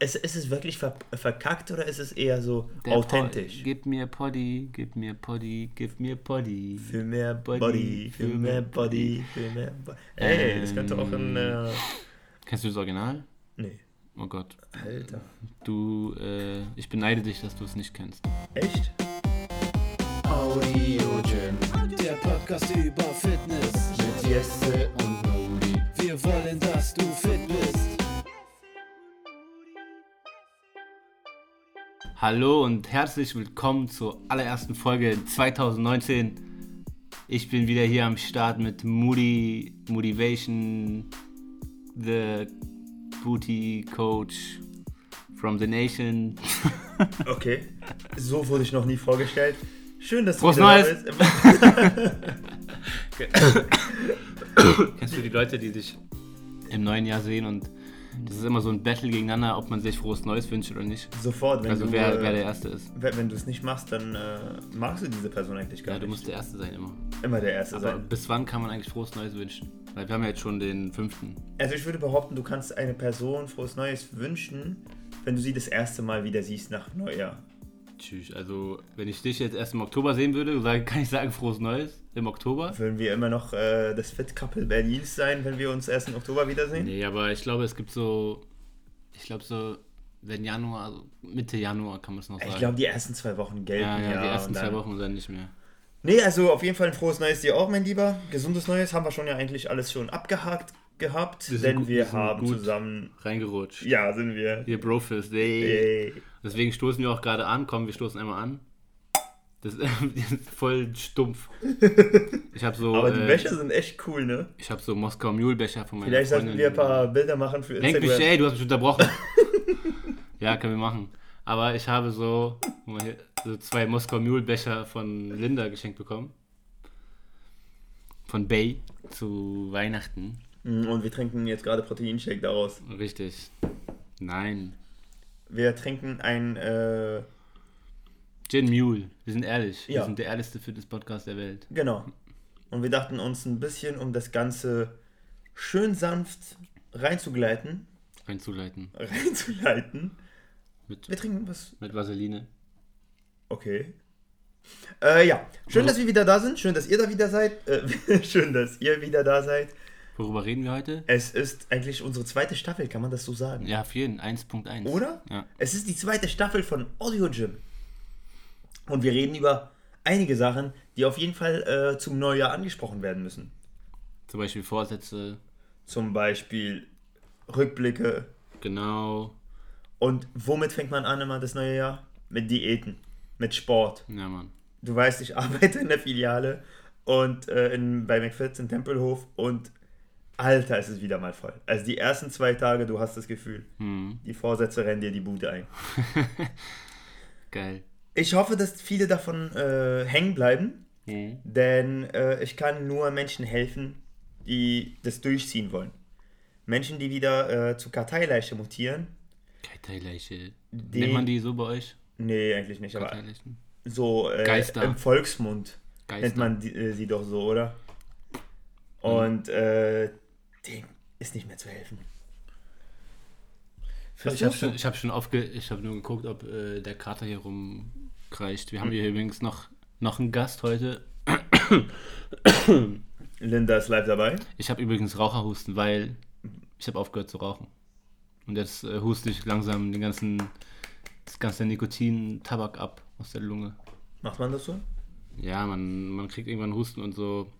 Ist, ist es wirklich ver verkackt oder ist es eher so Der authentisch? Po gib mir Poddy, gib mir Poddy, gib mir Poddy. Für mehr Body, Body, für für mehr Body, für mehr Body. Ey, das könnte auch ein. Äh, Kennst du das Original? nee. Oh Gott. Alter. Du, äh, ich beneide dich, dass du es nicht kennst. Echt? Audio Gym, der Podcast über Fitness. Mit Jesse und Noli. Wir wollen, dass du fit bist. Hallo und herzlich willkommen zur allerersten Folge 2019. Ich bin wieder hier am Start mit Moody Motivation, the Booty Coach from the Nation. Okay. So wurde ich noch nie vorgestellt. Schön, dass du Frohes wieder Neues. da bist. Kennst du die Leute, die sich im neuen Jahr sehen und das ist immer so ein Battle gegeneinander, ob man sich frohes Neues wünscht oder nicht? Sofort, wenn Also du. wer, äh, wer der Erste ist. wenn du es nicht machst, dann äh, magst du diese Person eigentlich gar Ja, du nicht. musst der Erste sein immer. Immer der Erste Aber sein. bis wann kann man eigentlich frohes Neues wünschen? Weil wir haben ja jetzt schon den fünften. Also ich würde behaupten, du kannst eine Person frohes Neues wünschen, wenn du sie das erste Mal wieder siehst nach Neujahr. Tschüss. Also, wenn ich dich jetzt erst im Oktober sehen würde, kann ich sagen frohes Neues im Oktober? Würden wir immer noch äh, das Fit Couple Berlins sein, wenn wir uns erst im Oktober wiedersehen? Nee, aber ich glaube, es gibt so. Ich glaube, so. Wenn Januar, also Mitte Januar kann man es noch sagen. Ich glaube, die ersten zwei Wochen gelten. ja, ja, die ersten zwei Wochen dann nicht mehr. Nee, also auf jeden Fall ein frohes Neues dir auch, mein Lieber. Gesundes Neues haben wir schon ja eigentlich alles schon abgehakt gehabt, Wir denn gut- wir haben zusammen. Reingerutscht. Ja, sind wir. Hier Brofist, ey. Ey. Deswegen stoßen wir auch gerade an. Komm, wir stoßen einmal an. Das ist voll stumpf. Ich habe so. Aber die äh, Becher sind echt cool, ne? Ich habe so Moskau Mule Becher von meiner Vielleicht sollten wir ein paar Bilder machen für Instagram. mich, ey, du hast mich unterbrochen. ja, können wir machen. Aber ich habe so, hier, so zwei Moskau Mule Becher von Linda geschenkt bekommen. Von Bay zu Weihnachten. Mm, Und wir trinken jetzt gerade Proteinshake daraus. Richtig. Nein. Wir trinken ein äh, Gin Mule. Wir sind ehrlich. Wir Ja. sind der ehrlichste Fitness-Podcast der Welt. Genau. Und wir dachten uns ein bisschen, um das Ganze schön sanft reinzugleiten, Reinzuleiten. reinzuleiten. Mit, Wir trinken was. mit Vaseline. Okay. Äh, ja, schön, dass wir wieder da sind. Schön, dass ihr da wieder seid. Äh, schön, dass ihr wieder da seid. Worüber reden wir heute? Es ist eigentlich unsere zweite Staffel, kann man das so sagen? Ja, auf jeden. 1.1. Oder? Ja. Es ist die zweite Staffel von Audio Gym. Und wir reden über einige Sachen, die auf jeden Fall äh, zum Neujahr angesprochen werden müssen. Zum Beispiel Vorsätze. Zum Beispiel Rückblicke. Genau. Und womit fängt man an immer das neue Jahr? Mit Diäten, mit Sport. Ja, Mann. Du weißt, ich arbeite in der Filiale und äh, in, bei McFits in Tempelhof und Alter, ist es wieder mal voll. Also die ersten zwei Tage, du hast das Gefühl, Hm. die Vorsätze rennen dir die Bude ein. Geil. Ich hoffe, dass viele davon äh, hängen bleiben, Hm. denn äh, ich kann nur Menschen helfen, die das durchziehen wollen. Menschen, die wieder äh, zu Karteileiche mutieren. Karteileiche. Die- Nennt man die so bei euch? Nee, eigentlich nicht, aber so äh, Geister. im Volksmund Geister. nennt man die, äh, sie doch so, oder? Und äh, dem ist nicht mehr zu helfen. ich habe Versuchst schon, ich hab schon aufge ich habe nur geguckt, ob äh, der Kater hier rumkreischt. Wir haben hier übrigens noch, noch einen Gast heute. Linda ist live dabei. Ich habe übrigens Raucherhusten, weil ich habe aufgehört zu rauchen. Und jetzt äh, huste ich langsam den ganzen, das ganze Nikotin, Tabak ab aus der Lunge. Macht man das so? Ja, man, man kriegt irgendwann Husten und so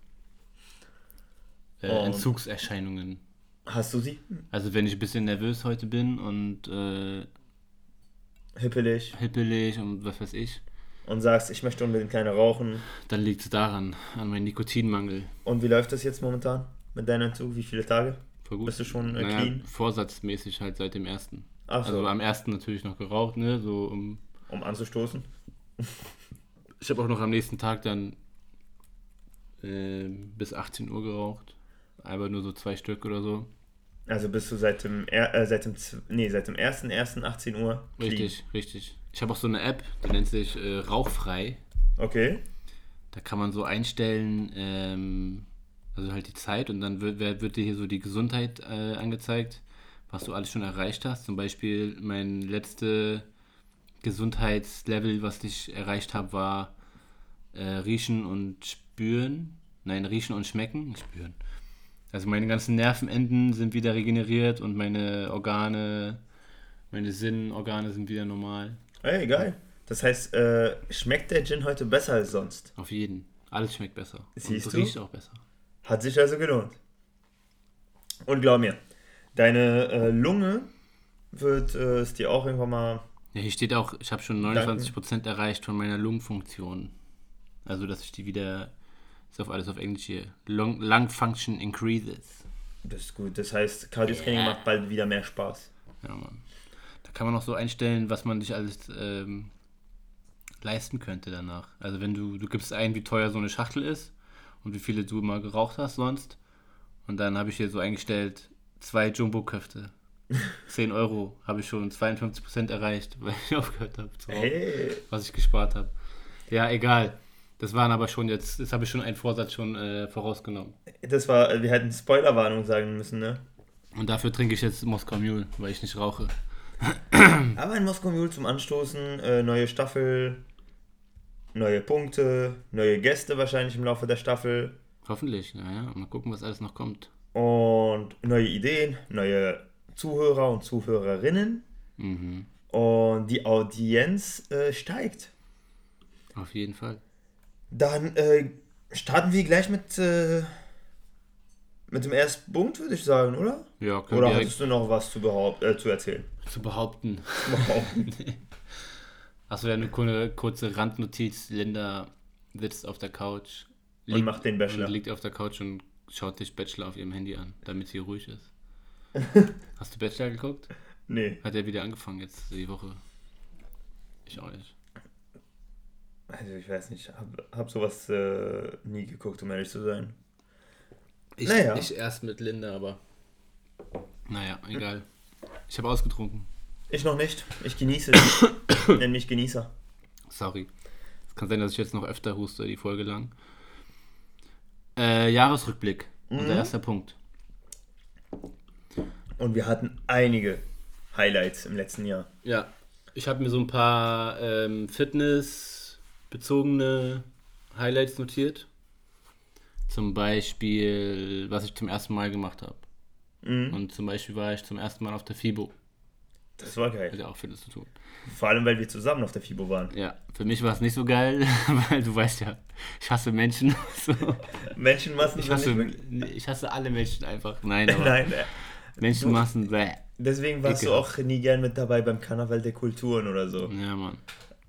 äh, Oh. Entzugserscheinungen. Hast du sie? Also wenn ich ein bisschen nervös heute bin und äh, Hippelig. hippelig und was weiß ich, Und sagst, ich möchte unbedingt keine rauchen. dann liegt es daran, an meinem Nikotinmangel. Und wie läuft das jetzt momentan mit deinem Entzug? Wie viele Tage? Voll gut. Bist du schon äh, naja, clean? vorsatzmäßig halt seit dem ersten. Ach so, Also am ersten natürlich noch geraucht, ne? So um, um anzustoßen. ich habe auch noch am nächsten Tag dann äh, bis 18 Uhr geraucht. Aber nur so zwei Stück oder so. Also bist du seit dem, äh, seit dem, nee, seit dem 1.1. 18 Uhr clean. Richtig, richtig. Ich habe auch so eine App, die nennt sich äh, Rauchfrei. Okay. Da kann man so einstellen, ähm, also halt die Zeit und dann wird, wird wird dir hier so die Gesundheit äh, angezeigt. was du alles schon erreicht hast. Zum Beispiel mein letzte Gesundheitslevel, was ich erreicht habe, war äh, Riechen und Spüren. Nein, Riechen und Schmecken. Spüren. Also meine ganzen Nervenenden sind wieder regeneriert und meine Organe, meine Sinnorgane sind wieder normal. Ey, geil. Das heißt, äh, schmeckt der Gin heute besser als sonst? Auf jeden. Alles schmeckt besser. Siehst und du? riecht auch besser. Hat sich also gelohnt. Und glaub mir, deine äh, Lunge wird äh, es dir auch irgendwann mal. Ja, hier steht auch, ich habe schon 29% erreicht von meiner Lungenfunktion. Also, dass ich die wieder, ist auf alles auf Englisch hier, Lung, Lung Function increases. Das ist gut. Das heißt, Cardio-Training macht bald wieder mehr Spaß. Ja, Mann. Da kann man auch so einstellen, was man sich alles ähm, leisten könnte danach. Also, wenn du, du gibst ein, wie teuer so eine Schachtel ist und wie viele du mal geraucht hast sonst. Und dann habe ich hier so eingestellt, zwei Jumbo-Köfte. 10 Euro habe ich schon 52% erreicht, weil ich aufgehört habe zu rauchen. Hey, was ich gespart habe. Ja, egal. Das waren aber schon jetzt, das habe ich schon einen Vorsatz schon äh, vorausgenommen. das war, wir hätten Spoilerwarnung sagen müssen, ne? Und dafür trinke ich jetzt Moskau Mule, weil ich nicht rauche. Aber ein Moskau Mule zum Anstoßen, äh, neue Staffel, neue Punkte, neue Gäste wahrscheinlich im Laufe der Staffel Hoffentlich, naja. Mal gucken, was alles noch kommt. und neue Ideen, neue Zuhörer und Zuhörerinnen Mhm. und die Audienz äh, steigt. Auf jeden Fall. Dann äh, starten wir gleich mit, äh, mit dem ersten Punkt, würde ich sagen, oder? Ja, können Oder hattest du noch was zu, behaupt, äh, zu erzählen? zu behaupten. Behaupten. Achso, ja, eine kurze, kurze Randnotiz. Linda sitzt auf der Couch. Und macht den Bachelor. Und liegt auf der Couch und schaut sich Bachelor auf ihrem Handy an, damit sie ruhig ist. Hast du Bachelor geguckt? nee, Hat er wieder angefangen jetzt die Woche? Ich auch nicht. Also ich weiß nicht, hab, hab sowas äh, nie geguckt, um ehrlich zu sein. Ich, Naja. ich erst mit Linda, aber. Naja, egal. Ich habe ausgetrunken. Ich noch nicht. Ich genieße es. Nenn mich Genießer. Sorry. Es kann sein, dass ich jetzt noch öfter huste, die Folge lang. Äh, Jahresrückblick. Unser erster Punkt. Und wir hatten einige Highlights im letzten Jahr. Ja. Ich habe mir so ein paar ähm, Fitness-bezogene Highlights notiert. Zum Beispiel, was ich zum ersten Mal gemacht habe. Mhm. Und zum Beispiel war ich zum ersten Mal auf der FIBO. Das war Hat geil. ja auch Fitness zu tun. Vor allem, weil wir zusammen auf der FIBO waren. Ja, für mich war es nicht so geil, weil du weißt ja, ich hasse Menschen. So. Menschenmassen Ich, hasse, ich hasse alle Menschen einfach. Nein, aber Nein, äh, Menschenmassen, bäh. deswegen warst du Ekelhaft. auch nie gern mit dabei beim Karneval der Kulturen oder so. Ja, Mann.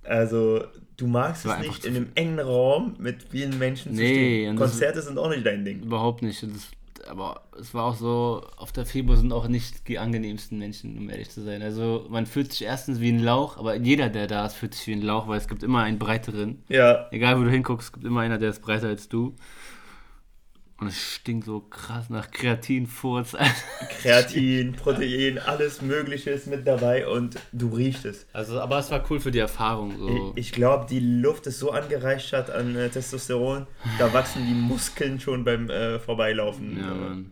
Also, du magst es nicht in einem engen Raum mit vielen Menschen zu Nee, stehen. das- Konzerte sind auch nicht dein Ding. Überhaupt nicht. Das, aber es war auch so, auf der FIBO sind auch nicht die angenehmsten Menschen, um ehrlich zu sein. Also man fühlt sich erstens wie ein Lauch, aber jeder, der da ist, fühlt sich wie ein Lauch, weil es gibt immer einen breiteren. Ja, Egal wo du hinguckst, es gibt immer einer, der ist breiter als du. Und es stinkt so krass nach Kreatin, Furz. Kreatin, Protein, alles Mögliche ist mit dabei und du riechst es. Also, aber es war cool für die Erfahrung. So. Ich, ich glaube, die Luft ist so angereichert an äh, Testosteron, da wachsen die Muskeln schon beim äh, Vorbeilaufen. ja, Mann.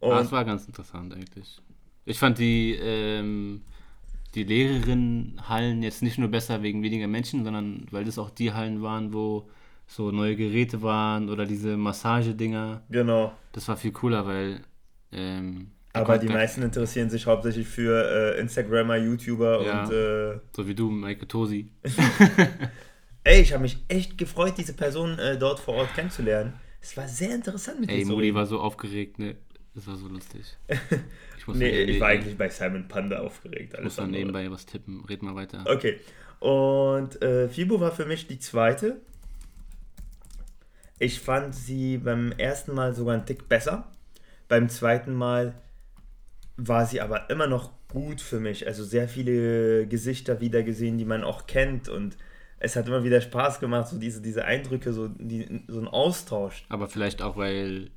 Aber es Und war ganz interessant eigentlich. Ich fand die, ähm, die Lehrerinnenhallen jetzt nicht nur besser wegen weniger Menschen, sondern weil das auch die Hallen waren, wo so neue Geräte waren oder diese Massagedinger. genau. Das war viel cooler, weil. Ähm, Aber die meisten interessieren sich hauptsächlich für äh, Instagrammer, YouTuber Ja. und äh, So wie du, Maike Tosi. ey, ich habe mich echt gefreut, diese Person äh, dort vor Ort kennenzulernen. Es war sehr interessant mit Ey, dir Moody reden. war so aufgeregt, ne? Das war so lustig. Ich muss Nee, ich war eigentlich bei Simon Panda aufgeregt. Ich Alles muss andere. nebenbei was tippen. Red mal weiter. Okay. Und äh, Fibo war für mich die zweite. Ich fand sie beim ersten Mal sogar einen Tick besser. Beim zweiten Mal war sie aber immer noch gut für mich. Also sehr viele Gesichter wieder gesehen, die man auch kennt. Und es hat immer wieder Spaß gemacht, so diese, diese Eindrücke, so, die, so ein Austausch. Aber vielleicht auch, weil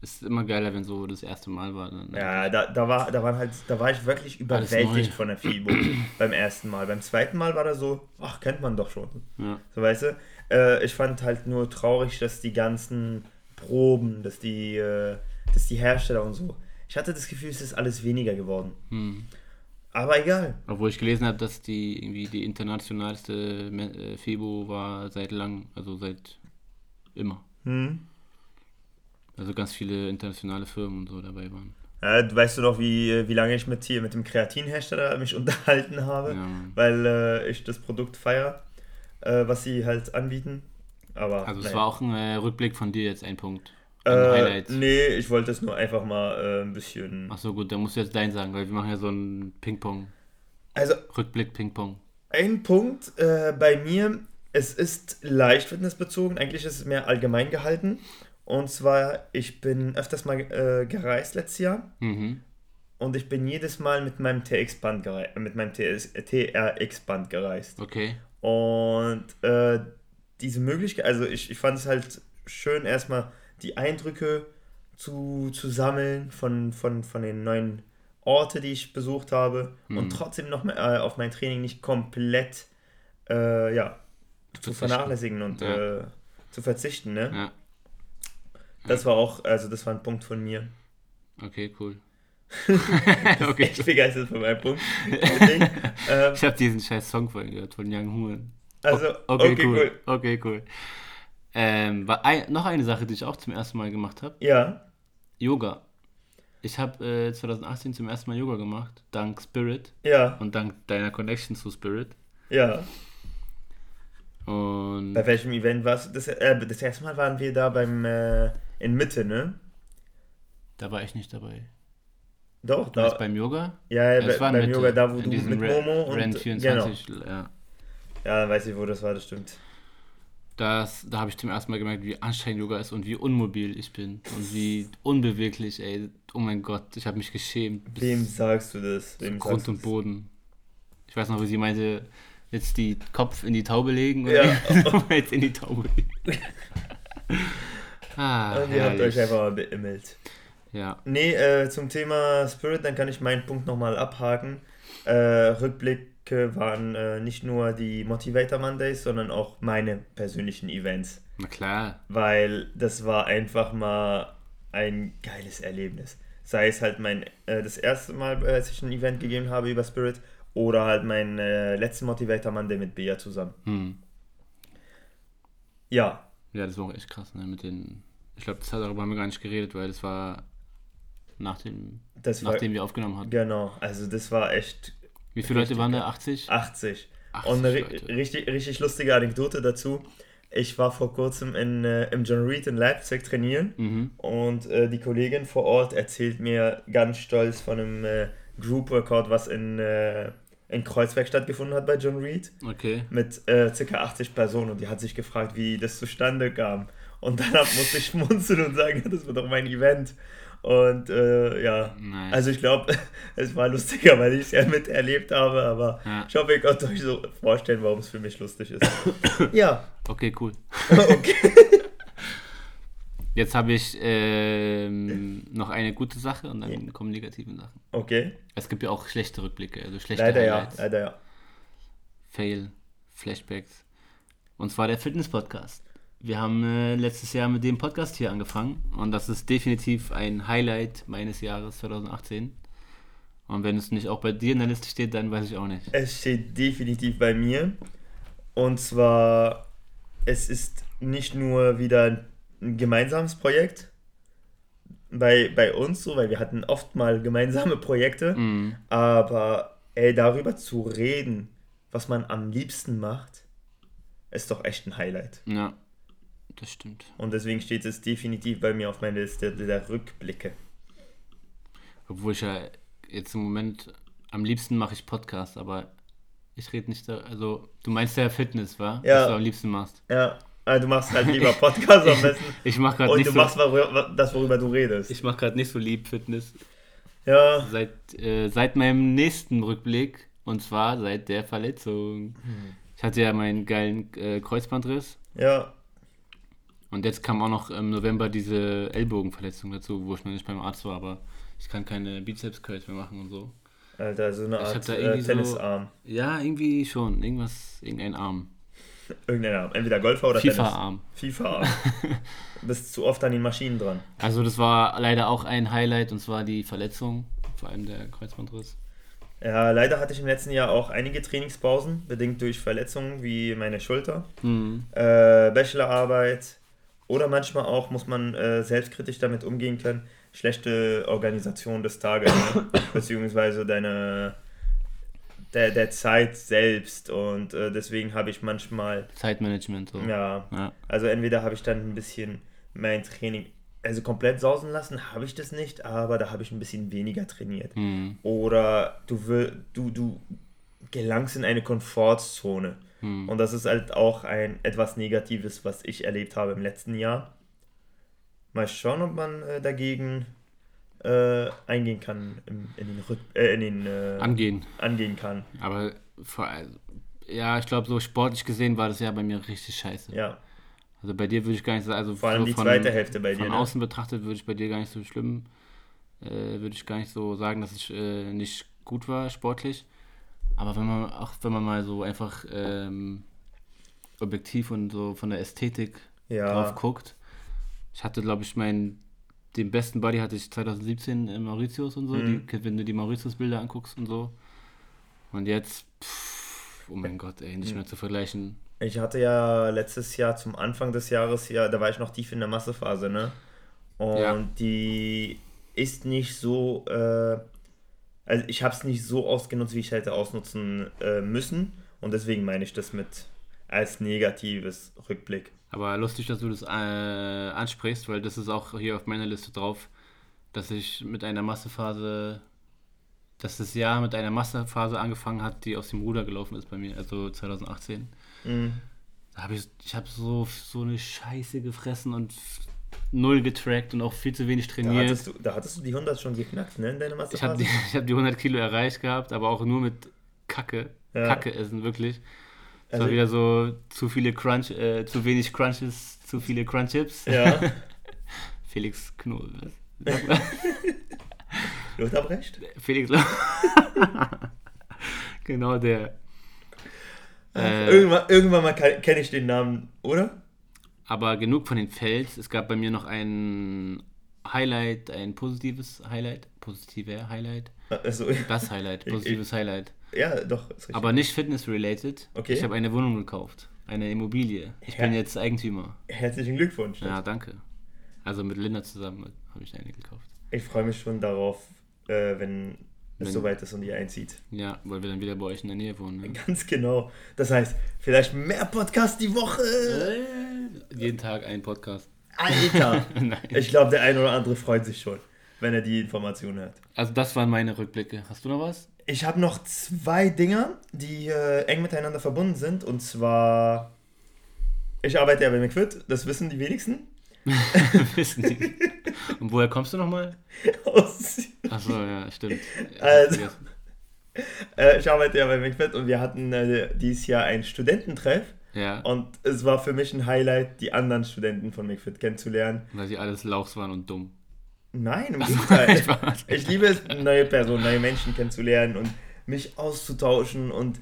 es ist immer geiler, wenn so das erste Mal war. ne? Ja, da, da, war, da, waren halt, da war ich wirklich überwältigt von der FIBO beim ersten Mal. Beim zweiten Mal war da so, ach, kennt man doch schon. Ja. So, weißt du? Äh, ich fand halt nur traurig, dass die ganzen Proben, dass die, äh, dass die Hersteller und so Ich hatte das Gefühl, es ist alles weniger geworden. Hm. Aber egal. Obwohl ich gelesen habe, dass die irgendwie die internationalste äh, FIBO war seit lang, also seit immer. Hm. Also ganz viele internationale Firmen und so dabei waren. Ja, weißt du noch, wie, wie lange ich mit hier mit dem Kreatinhersteller mich unterhalten habe, Ja, weil äh, ich das Produkt feiere, äh, was sie halt anbieten. Aber Also es naja. war auch ein äh, Rückblick von dir jetzt ein Punkt. Ein äh, Highlight. Nee, ich wollte es nur einfach mal äh, ein bisschen. Ach so gut, dann musst du jetzt dein sagen, weil wir machen ja so ein Ping-Pong. Also Rückblick Ping-Pong. ein Punkt äh, bei mir, es ist leicht fitnessbezogen, eigentlich ist es mehr allgemein gehalten. Und zwar, ich bin öfters mal äh, gereist letztes Jahr Mhm. und ich bin jedes Mal mit meinem TX-Band gereist, mit meinem TRX-Band gereist. Okay. Und äh, diese Möglichkeit, also ich, ich fand es halt schön, erstmal die Eindrücke zu, zu sammeln von, von, von den neuen Orte, die ich besucht habe und Mhm. trotzdem noch mal, äh, auf mein Training nicht komplett äh, ja, zu Verzichten. vernachlässigen und Ja. äh, zu verzichten. Ne? Ja, Das war auch, also das war ein Punkt von mir. okay, cool. Okay. Echt begeistert von meinem Punkt. Ähm, Ich habe diesen scheiß Song vorhin gehört von Young Huren. also, Okay, okay, cool. cool. Okay, cool. Ähm, war ein, noch eine Sache, die ich auch zum ersten Mal gemacht habe. Ja, Yoga. Ich habe äh, 2018 zum ersten Mal Yoga gemacht, dank Spirit ja, und dank deiner Connection zu Spirit. ja. Und Bei welchem Event warst du? Das, äh, das erste Mal waren wir da beim äh, in Mitte, ne? da war ich nicht dabei. Doch, da. beim Yoga? Ja, ja bei, war beim Mitte, Yoga, da wo in du diesem mit Re- Momo und genau. 24, ja. Ja, dann weiß ich, wo das war, das stimmt. Das, da habe ich zum ersten Mal gemerkt, wie anstrengend Yoga ist und wie unmobil ich bin und wie unbeweglich, ey. Oh mein Gott, ich habe mich geschämt. Wem sagst du das? Wem Grund und das? Boden. Ich weiß noch, wie sie meinte, jetzt die Kopf in die Taube legen Ja. oder jetzt in die Taube legen. ah, Und ihr habt herrlich. euch einfach mal beimmelt. Ja, Nee, äh, zum Thema Spirit, dann kann ich meinen Punkt nochmal abhaken. Äh, Rückblicke waren äh, nicht nur die Motivator Mondays, sondern auch meine persönlichen Events. na klar. weil das war einfach mal ein geiles Erlebnis. Sei es halt mein äh, das erste Mal, äh, als ich ein Event gegeben habe über Spirit oder halt mein äh, letzter Motivator Monday mit Bea zusammen. Hm. Ja, Ja, das war auch echt krass, ne? Mit den. Ich glaube, darüber haben wir gar nicht geredet, weil das war nach dem, das war nachdem wir aufgenommen hatten. genau, also das war echt Wie viele Leute richtig waren da? geil. 80? 80. 80 Und eine ri Leute. richtig, richtig lustige Anekdote dazu. Ich war vor kurzem in, äh, im John Reed in Leipzig trainieren Mhm. Und äh, die Kollegin vor Ort erzählt mir ganz stolz von einem äh, Group Workout, was in, äh, in Kreuzberg stattgefunden hat bei John Reed, Okay. mit äh, ca. 80 Personen. Und die hat sich gefragt, wie das zustande kam. Und dann musste ich schmunzeln und sagen, das war doch mein Event. Und äh, ja, Nice. also ich glaube, es war lustiger, weil ich es ja miterlebt habe, aber Ja. ich hoffe, ihr könnt euch so vorstellen, warum es für mich lustig ist. ja, Okay, cool. okay. Jetzt habe ich ähm, noch eine gute Sache und dann kommen negative Sachen. Okay. Es gibt ja auch schlechte Rückblicke, also schlechte Leider ja, Highlights, leider ja. Fail, Flashbacks. Und zwar der Fitness-Podcast. Wir haben äh, letztes Jahr mit dem Podcast hier angefangen und das ist definitiv ein Highlight meines Jahres 2018. Und wenn es nicht auch bei dir in der Liste steht, dann weiß ich auch nicht. Es steht definitiv bei mir. Und zwar, es ist nicht nur wieder ein gemeinsames Projekt bei, bei uns so, weil wir hatten oft mal gemeinsame Projekte, Mhm. aber ey, darüber zu reden, was man am liebsten macht, ist doch echt ein Highlight. Ja, das stimmt. Und deswegen steht es definitiv bei mir auf meiner Liste der Rückblicke. Obwohl ich ja jetzt im Moment am liebsten mache ich Podcasts, aber ich rede nicht da. Also, du meinst ja Fitness, wa? Ja. Was du am liebsten machst. Ja, also du machst halt lieber Podcast am besten. Ich mache gerade Und nicht du so. machst worüber, das, worüber du redest. Ich mache gerade nicht so lieb Fitness. Ja, Seit, äh, seit meinem nächsten Rückblick und zwar seit der Verletzung. Ich hatte ja meinen geilen äh, Kreuzbandriss ja, und jetzt kam auch noch im November diese Ellbogenverletzung dazu, wo ich noch nicht beim Arzt war, aber ich kann keine Bizeps-Curls mehr machen und so. Alter, so eine Art äh, irgendwie so- Tennisarm. Ja, irgendwie schon. Irgendwas, irgendein Arm. Irgendein Arm. Entweder Golfer oder Tennis. FIFA-Arm. FIFA-Arm. Du bist zu oft an den Maschinen dran. Also das war leider auch ein Highlight und zwar die Verletzung, vor allem der Kreuzbandriss. Ja, leider hatte ich im letzten Jahr auch einige Trainingspausen, bedingt durch Verletzungen wie meine Schulter, Mhm. äh, Bachelorarbeit oder manchmal auch muss man äh, selbstkritisch damit umgehen können, schlechte Organisation des Tages, ne? beziehungsweise deine der, der Zeit selbst und äh, deswegen habe ich manchmal, Zeitmanagement. So. ja, Ja. also entweder habe ich dann ein bisschen mein Training, also komplett sausen lassen, habe ich das nicht, aber da habe ich ein bisschen weniger trainiert. Mhm. Oder du, will, du, du gelangst in eine Komfortzone. Mhm. Und das ist halt auch ein etwas Negatives, was ich erlebt habe im letzten Jahr. Mal schauen, ob man äh, dagegen äh, eingehen kann, im, in den, Rück, äh, in den äh, Angehen. angehen kann. Aber vor, allem- ja, ich glaube, so sportlich gesehen war das ja bei mir richtig scheiße. Ja, Also bei dir würde ich gar nicht sagen, also vor allem so die von, zweite Hälfte bei dir. von Ne? außen betrachtet würde ich bei dir gar nicht so schlimm, äh, würde ich gar nicht so sagen, dass ich äh, nicht gut war sportlich. Aber wenn man auch wenn man mal so einfach ähm, objektiv und so von der Ästhetik drauf Ja, guckt, ich hatte glaube ich meinen den besten Body hatte ich 2017 in Mauritius und so, Mhm. die, wenn du die Mauritius-Bilder anguckst und so. Und jetzt, pff, oh mein Gott, ey, Mhm. nicht mehr zu vergleichen. ich hatte ja letztes Jahr zum Anfang des Jahres, ja, da war ich noch tief in der Massephase, ne? Und Ja. die ist nicht so, äh, also ich habe es nicht so ausgenutzt, wie ich hätte ausnutzen äh, müssen. Und deswegen meine ich das mit als negatives Rückblick. Aber lustig, dass du das äh, ansprichst, weil das ist auch hier auf meiner Liste drauf, dass ich mit einer Massephase, dass das Jahr mit einer Massephase angefangen hat, die aus dem Ruder gelaufen ist bei mir, also 2018. Mhm. Da habe ich, ich habe so, so eine Scheiße gefressen und null getrackt und auch viel zu wenig Da, trainiert. hattest du, da hattest du die 100 schon geknackt, ne, in deiner Ich habe die, ich hab die 100 Kilo erreicht gehabt, aber auch nur mit Kacke. Ja. Kacke essen, wirklich. Es Also- war wieder so zu viele Crunch, äh, zu wenig Crunches, zu viele Crunchips. Ja, Felix Knoll. Lothar Brecht? Felix. genau der. Äh, Irgendwann, irgendwann mal kenne ich den Namen, oder? Aber genug von den Fails. Es gab bei mir noch ein Highlight, ein positives Highlight. Positiver Highlight. Also, Das Highlight, positives Highlight. ja, doch. Aber nicht fitness-related. Okay. Ich habe eine Wohnung gekauft. Eine Immobilie. Ich Ja. bin jetzt Eigentümer. Herzlichen Glückwunsch. Ja, danke. Also mit Linda zusammen habe ich eine gekauft. Ich freue mich schon darauf, äh, wenn Wenn- soweit ist und ihr einzieht. Ja, weil wir dann wieder bei euch in der Nähe wohnen. Ne? Ganz genau. Das heißt, vielleicht mehr Podcast die Woche. Äh, jeden Tag ein Podcast. Alter. Ich glaube, der eine oder andere freut sich schon, wenn er die Information hört. Also das waren meine Rückblicke. Hast du noch was? Ich habe noch zwei Dinger, die äh, eng miteinander verbunden sind. Und zwar, ich arbeite ja bei McFit, das wissen die wenigsten. Wissen die. Und woher kommst du nochmal? Aus, Achso, ja, stimmt. Also- äh, ich arbeite ja bei McFit und wir hatten äh, dieses Jahr einen Studententreff. Ja, Und es war für mich ein Highlight, die anderen Studenten von McFit kennenzulernen. weil sie alles Lauchs waren und dumm. Nein, im Gegenteil. Spaß. ich liebe es, neue Personen, neue Menschen kennenzulernen und mich auszutauschen und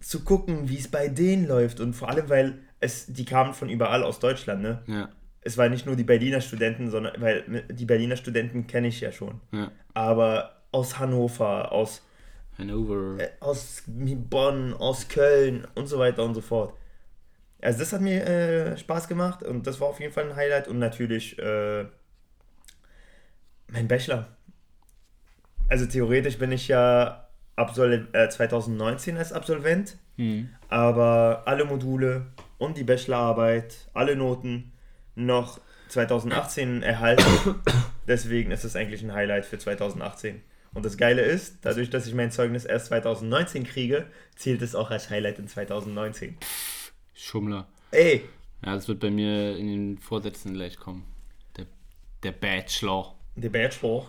zu gucken, wie es bei denen läuft. Und vor allem, weil es, die kamen von überall aus Deutschland, ne? Ja, Es waren nicht nur die Berliner Studenten, sondern, weil die Berliner Studenten kenne ich ja schon. ja. Aber aus Hannover, aus, Hannover. äh, aus Bonn, aus Köln und so weiter und so fort. Also das hat mir äh, Spaß gemacht und das war auf jeden Fall ein Highlight und natürlich äh, mein Bachelor. Also theoretisch bin ich ja Absol äh, 2019 als Absolvent, Hm. aber alle Module und die Bachelorarbeit, alle Noten noch 2018 erhalten. Deswegen ist es eigentlich ein Highlight für 2018. Und das Geile ist, dadurch, dass ich mein Zeugnis erst 2019 kriege, zählt es auch als Highlight in 2019. Schummler. Ey, Ja, das wird bei mir in den Vorsätzen gleich kommen. Der, der Bachelor. der Bachelor.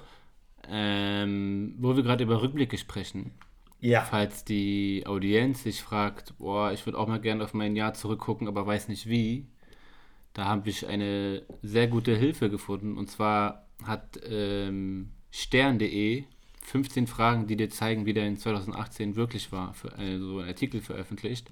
Ähm, wo wir gerade über Rückblicke sprechen. Ja, Falls die Audienz sich fragt, boah, ich würde auch mal gerne auf mein Jahr zurückgucken, aber weiß nicht wie, da habe ich eine sehr gute Hilfe gefunden. Und zwar hat ähm, stern.de 15 Fragen, die dir zeigen, wie der in 2018 wirklich war, für äh, so einen Artikel veröffentlicht.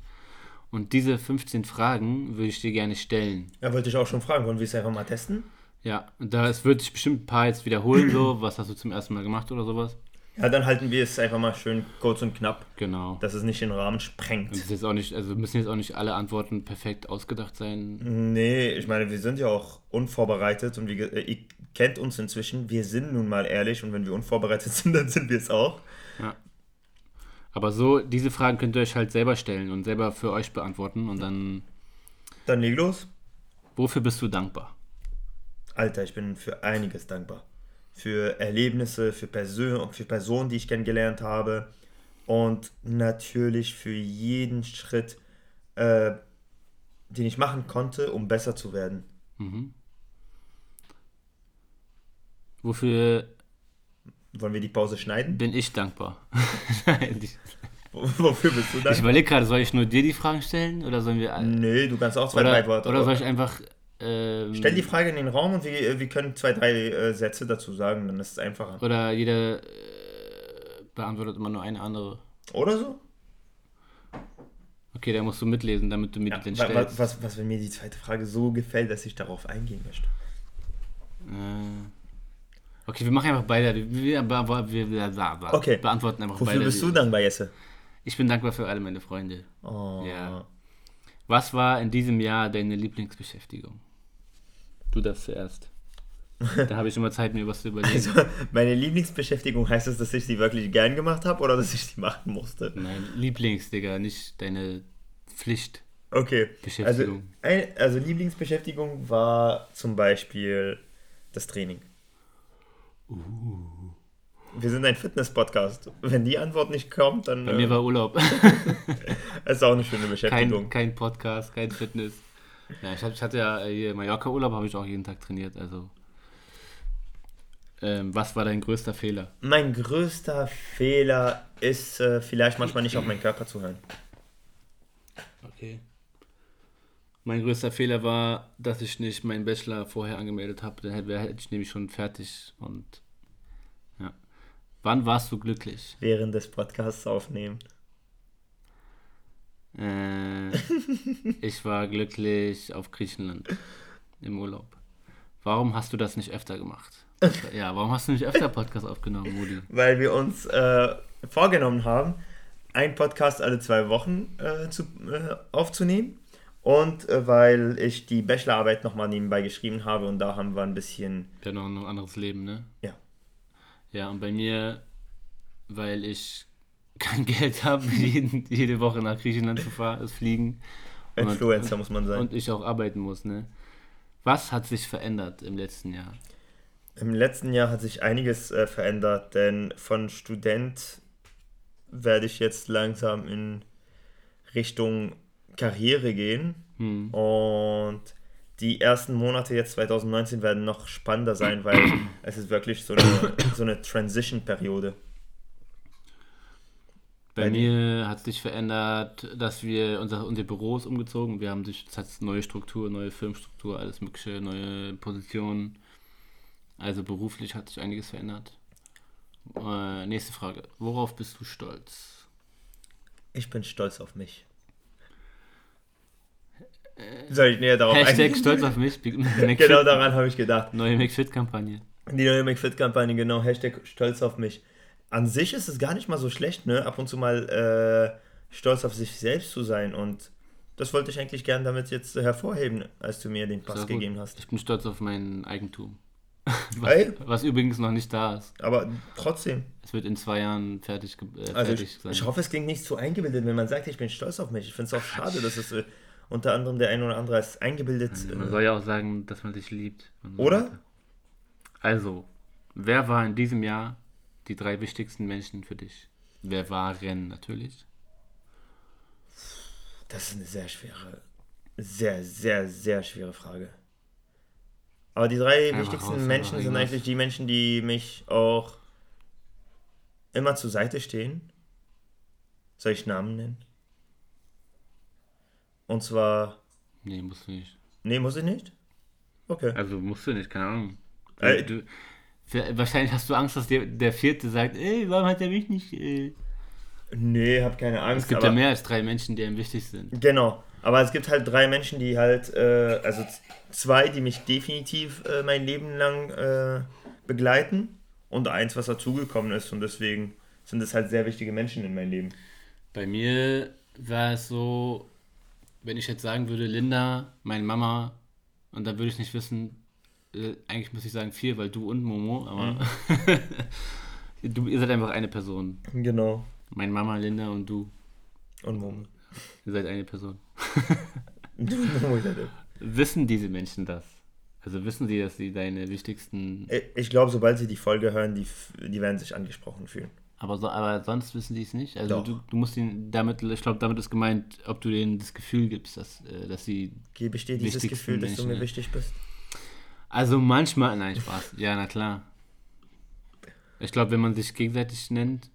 Und diese 15 Fragen würde ich dir gerne stellen. Ja, wollte ich auch schon fragen. Wollen wir es einfach mal testen? Ja, da wird sich bestimmt ein paar jetzt wiederholen, so, was hast du zum ersten Mal gemacht oder sowas. Ja, dann halten wir es einfach mal schön kurz und knapp, Genau. dass es nicht den Rahmen Und sprengt. ist jetzt auch nicht, also müssen jetzt auch nicht alle Antworten perfekt ausgedacht sein. Nee, ich meine, wir sind ja auch unvorbereitet und wie, äh, ihr kennt uns inzwischen. Wir sind nun mal ehrlich und wenn wir unvorbereitet sind, dann sind wir es auch. Aber so, diese Fragen könnt ihr euch halt selber stellen und selber für euch beantworten und dann, Dann leg los. wofür bist du dankbar? Alter, ich bin für einiges dankbar. Für Erlebnisse, für, Persön für Personen, die ich kennengelernt habe. Und natürlich für jeden Schritt, äh, den ich machen konnte, um besser zu werden. Wofür Wollen wir die Pause schneiden? bin ich dankbar? Ich Wofür bist du ich dankbar? überlege gerade, soll ich nur dir die Fragen stellen oder sollen wir alle? Nee, du kannst auch zwei, drei Oder, Worte. oder soll ich einfach. Ähm, Stell die Frage in den Raum und wir, wir können zwei, drei äh, Sätze dazu sagen, dann ist es einfacher. Oder jeder äh, beantwortet immer nur eine andere. Oder so? Okay, da musst du mitlesen, damit du mir Ja, wa- stellst. was, was, wenn mir die zweite Frage so gefällt, dass ich darauf eingehen möchte. Äh, okay, wir machen einfach beide. Wir, wir, wir, Okay. beantworten einfach Wofür beide. bist du dankbar, Jesse? Ich bin dankbar für alle meine Freunde. Oh. Ja. Was war in diesem Jahr deine Lieblingsbeschäftigung? Du das zuerst. Da habe ich immer Zeit, mir was zu überlegen. Also, meine Lieblingsbeschäftigung heißt es, dass ich sie wirklich gern gemacht habe oder dass ich sie machen musste? Nein, Lieblings, Digga, nicht deine Pflicht. Okay. Also, ein, also Lieblingsbeschäftigung war zum Beispiel das Training. Wir sind ein Fitness-Podcast. Wenn die Antwort nicht kommt, dann Bei äh, mir war Urlaub. ist auch eine schöne Beschäftigung. kein, kein Podcast, kein Fitness. Ja, ich, hab, ich hatte ja äh, hier Mallorca-Urlaub, habe ich auch jeden Tag trainiert. Also, ähm, was war dein größter Fehler? Mein größter Fehler ist äh, vielleicht manchmal nicht auf meinen Körper zu hören. Okay. Mein größter Fehler war, dass ich nicht meinen Bachelor vorher angemeldet habe. Dann hätte, hätte ich nämlich schon fertig und ja. Wann warst du glücklich? Während des Podcasts aufnehmen. Äh, ich war glücklich auf Griechenland im Urlaub. Warum hast du das nicht öfter gemacht? Ja, warum hast du nicht öfter Podcast aufgenommen, Moody? Weil wir uns äh, vorgenommen haben, einen Podcast alle zwei Wochen äh, zu, äh, aufzunehmen. Und äh, weil ich die Bachelorarbeit nochmal nebenbei geschrieben habe und da haben wir ein bisschen. Ja, noch ein anderes Leben, ne? Ja. Ja, und bei mir, weil ich kein Geld habe, jeden, jede Woche nach Griechenland zu fahren, das Fliegen. Und- Influencer muss man sein. Und ich auch arbeiten muss, ne? Was hat sich verändert im letzten Jahr? Im letzten Jahr hat sich einiges äh, verändert, denn von Student werde ich jetzt langsam in Richtung Karriere gehen. Hm. Und die ersten Monate jetzt 2019 werden noch spannender sein, weil es ist wirklich so eine, so eine Transition-Periode. Bei Bei mir hat sich verändert, dass wir unser, unser Büro ist umgezogen. Wir haben sich, hat neue Struktur, neue Firmenstruktur, alles mögliche, neue Positionen. Also beruflich hat sich einiges verändert. Äh, nächste Frage. Worauf bist du stolz? Ich bin stolz auf mich. Soll ich näher darauf Hashtag eingehen? stolz auf mich. Genau daran habe ich gedacht. Neue McFit-Kampagne. Die neue McFit-Kampagne, genau, Hashtag stolz auf mich. An sich ist es gar nicht mal so schlecht, ne? Ab und zu mal äh, stolz auf sich selbst zu sein. Und das wollte ich eigentlich gern damit jetzt hervorheben, als du mir den Pass gegeben hast. Ich bin stolz auf mein Eigentum. Was, Ey. was übrigens noch nicht da ist. Aber trotzdem, Es wird in zwei Jahren fertig, äh, also fertig ich, sein. ich hoffe, es klingt nicht zu eingebildet, wenn man sagt, ich bin stolz auf mich. Ich finde es auch schade, dass es äh, unter anderem der ein oder andere als eingebildet. Man Äh, soll ja auch sagen, dass man sich liebt. Oder? Also, wer war in diesem Jahr die drei wichtigsten Menschen für dich? Wer waren natürlich? das ist eine sehr schwere, sehr, sehr, sehr schwere Frage. Aber die drei Einfach wichtigsten raus, Menschen sind eigentlich die Menschen, die mich auch immer zur Seite stehen. Soll ich Namen nennen? Und zwar. Nee, musst du nicht. Nee, muss ich nicht? Okay. Also musst du nicht, keine Ahnung. Du, Äh, du, wahrscheinlich hast du Angst, dass der, der vierte sagt, ey, warum hat er mich nicht... Äh, Nee, hab keine Angst. Es gibt ja mehr als drei Menschen, die einem wichtig sind. Genau. Aber es gibt halt drei Menschen, die halt, äh, also zwei, die mich definitiv äh, mein Leben lang äh, begleiten und eins, was dazugekommen ist. Und deswegen sind es halt sehr wichtige Menschen in meinem Leben. Bei mir war es so, wenn ich jetzt sagen würde, Linda, meine Mama, und dann würde ich nicht wissen, äh, eigentlich muss ich sagen vier, weil du und Momo, aber du, ihr seid einfach eine Person. Genau. Meine Mama, Linda und du, Und Momo. ihr seid eine Person. Du und Momo. ja, Wissen diese Menschen das? Also wissen sie, dass sie deine wichtigsten, Ich- Ich glaube, sobald sie die Folge hören, die, die werden sich angesprochen fühlen. aber, so, aber sonst wissen sie es nicht? Also du, du musst ihnen damit, ich glaube, damit ist gemeint, ob du denen das Gefühl gibst, dass, äh, dass sie Gebe ich dir dieses Gefühl, dass du mir wichtig bist? Also manchmal, nein, Spaß. Ja, na klar. Ich glaube, wenn man sich gegenseitig nennt,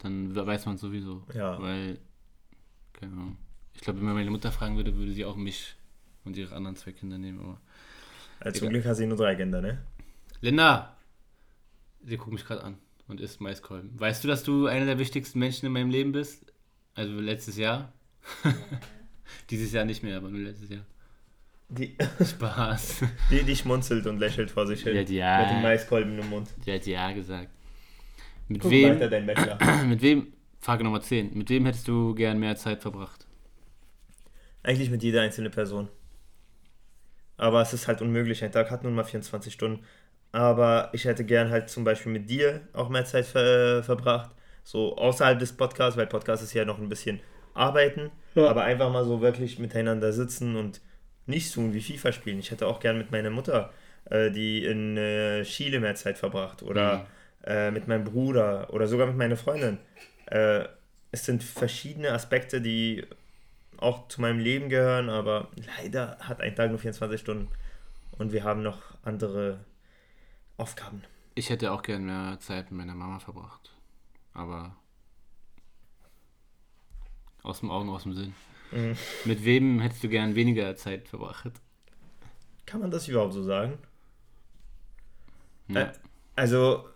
dann weiß man sowieso. Ja. Weil, Ahnung. Ich glaube, wenn man meine Mutter fragen würde, würde sie auch mich und ihre anderen zwei Kinder nehmen. Aber Also zum. Glück hat sie nur drei Kinder, ne? Linda! Sie guckt mich gerade an und isst Maiskolben. Weißt du, dass du einer der wichtigsten Menschen in meinem Leben bist? Also letztes Jahr? Dieses Jahr nicht mehr, aber nur letztes Jahr. Die, Spaß. die, die schmunzelt und lächelt vor sich hin. Ja, die- ja. Mit dem Maiskolben im Mund. Sie hat ja gesagt. Mit Guck wem? weiter, dein Bachelor. Mit wem, Frage Nummer 10, mit wem hättest du gern mehr Zeit verbracht? Eigentlich mit jeder einzelnen Person. Aber es ist halt unmöglich. Ein Tag hat nun mal 24 Stunden. Aber ich hätte gern halt zum Beispiel mit dir auch mehr Zeit ver verbracht. So außerhalb des Podcasts, weil Podcast ist ja noch ein bisschen arbeiten. Aber einfach mal so wirklich miteinander sitzen und nichts tun wie FIFA spielen. Ich hätte auch gern mit meiner Mutter, äh, die in äh, Chile mehr Zeit verbracht. Oder äh, mit meinem Bruder oder sogar mit meiner Freundin. Äh, es sind verschiedene Aspekte, die auch zu meinem Leben gehören, aber leider hat ein Tag nur 24 Stunden und wir haben noch andere Aufgaben. Ich hätte auch gern mehr Zeit mit meiner Mama verbracht. Aber aus dem Augen, aus dem Sinn. Mhm. Mit wem hättest du gern weniger Zeit verbracht? Kann man das überhaupt so sagen? Ja. Äh, Also,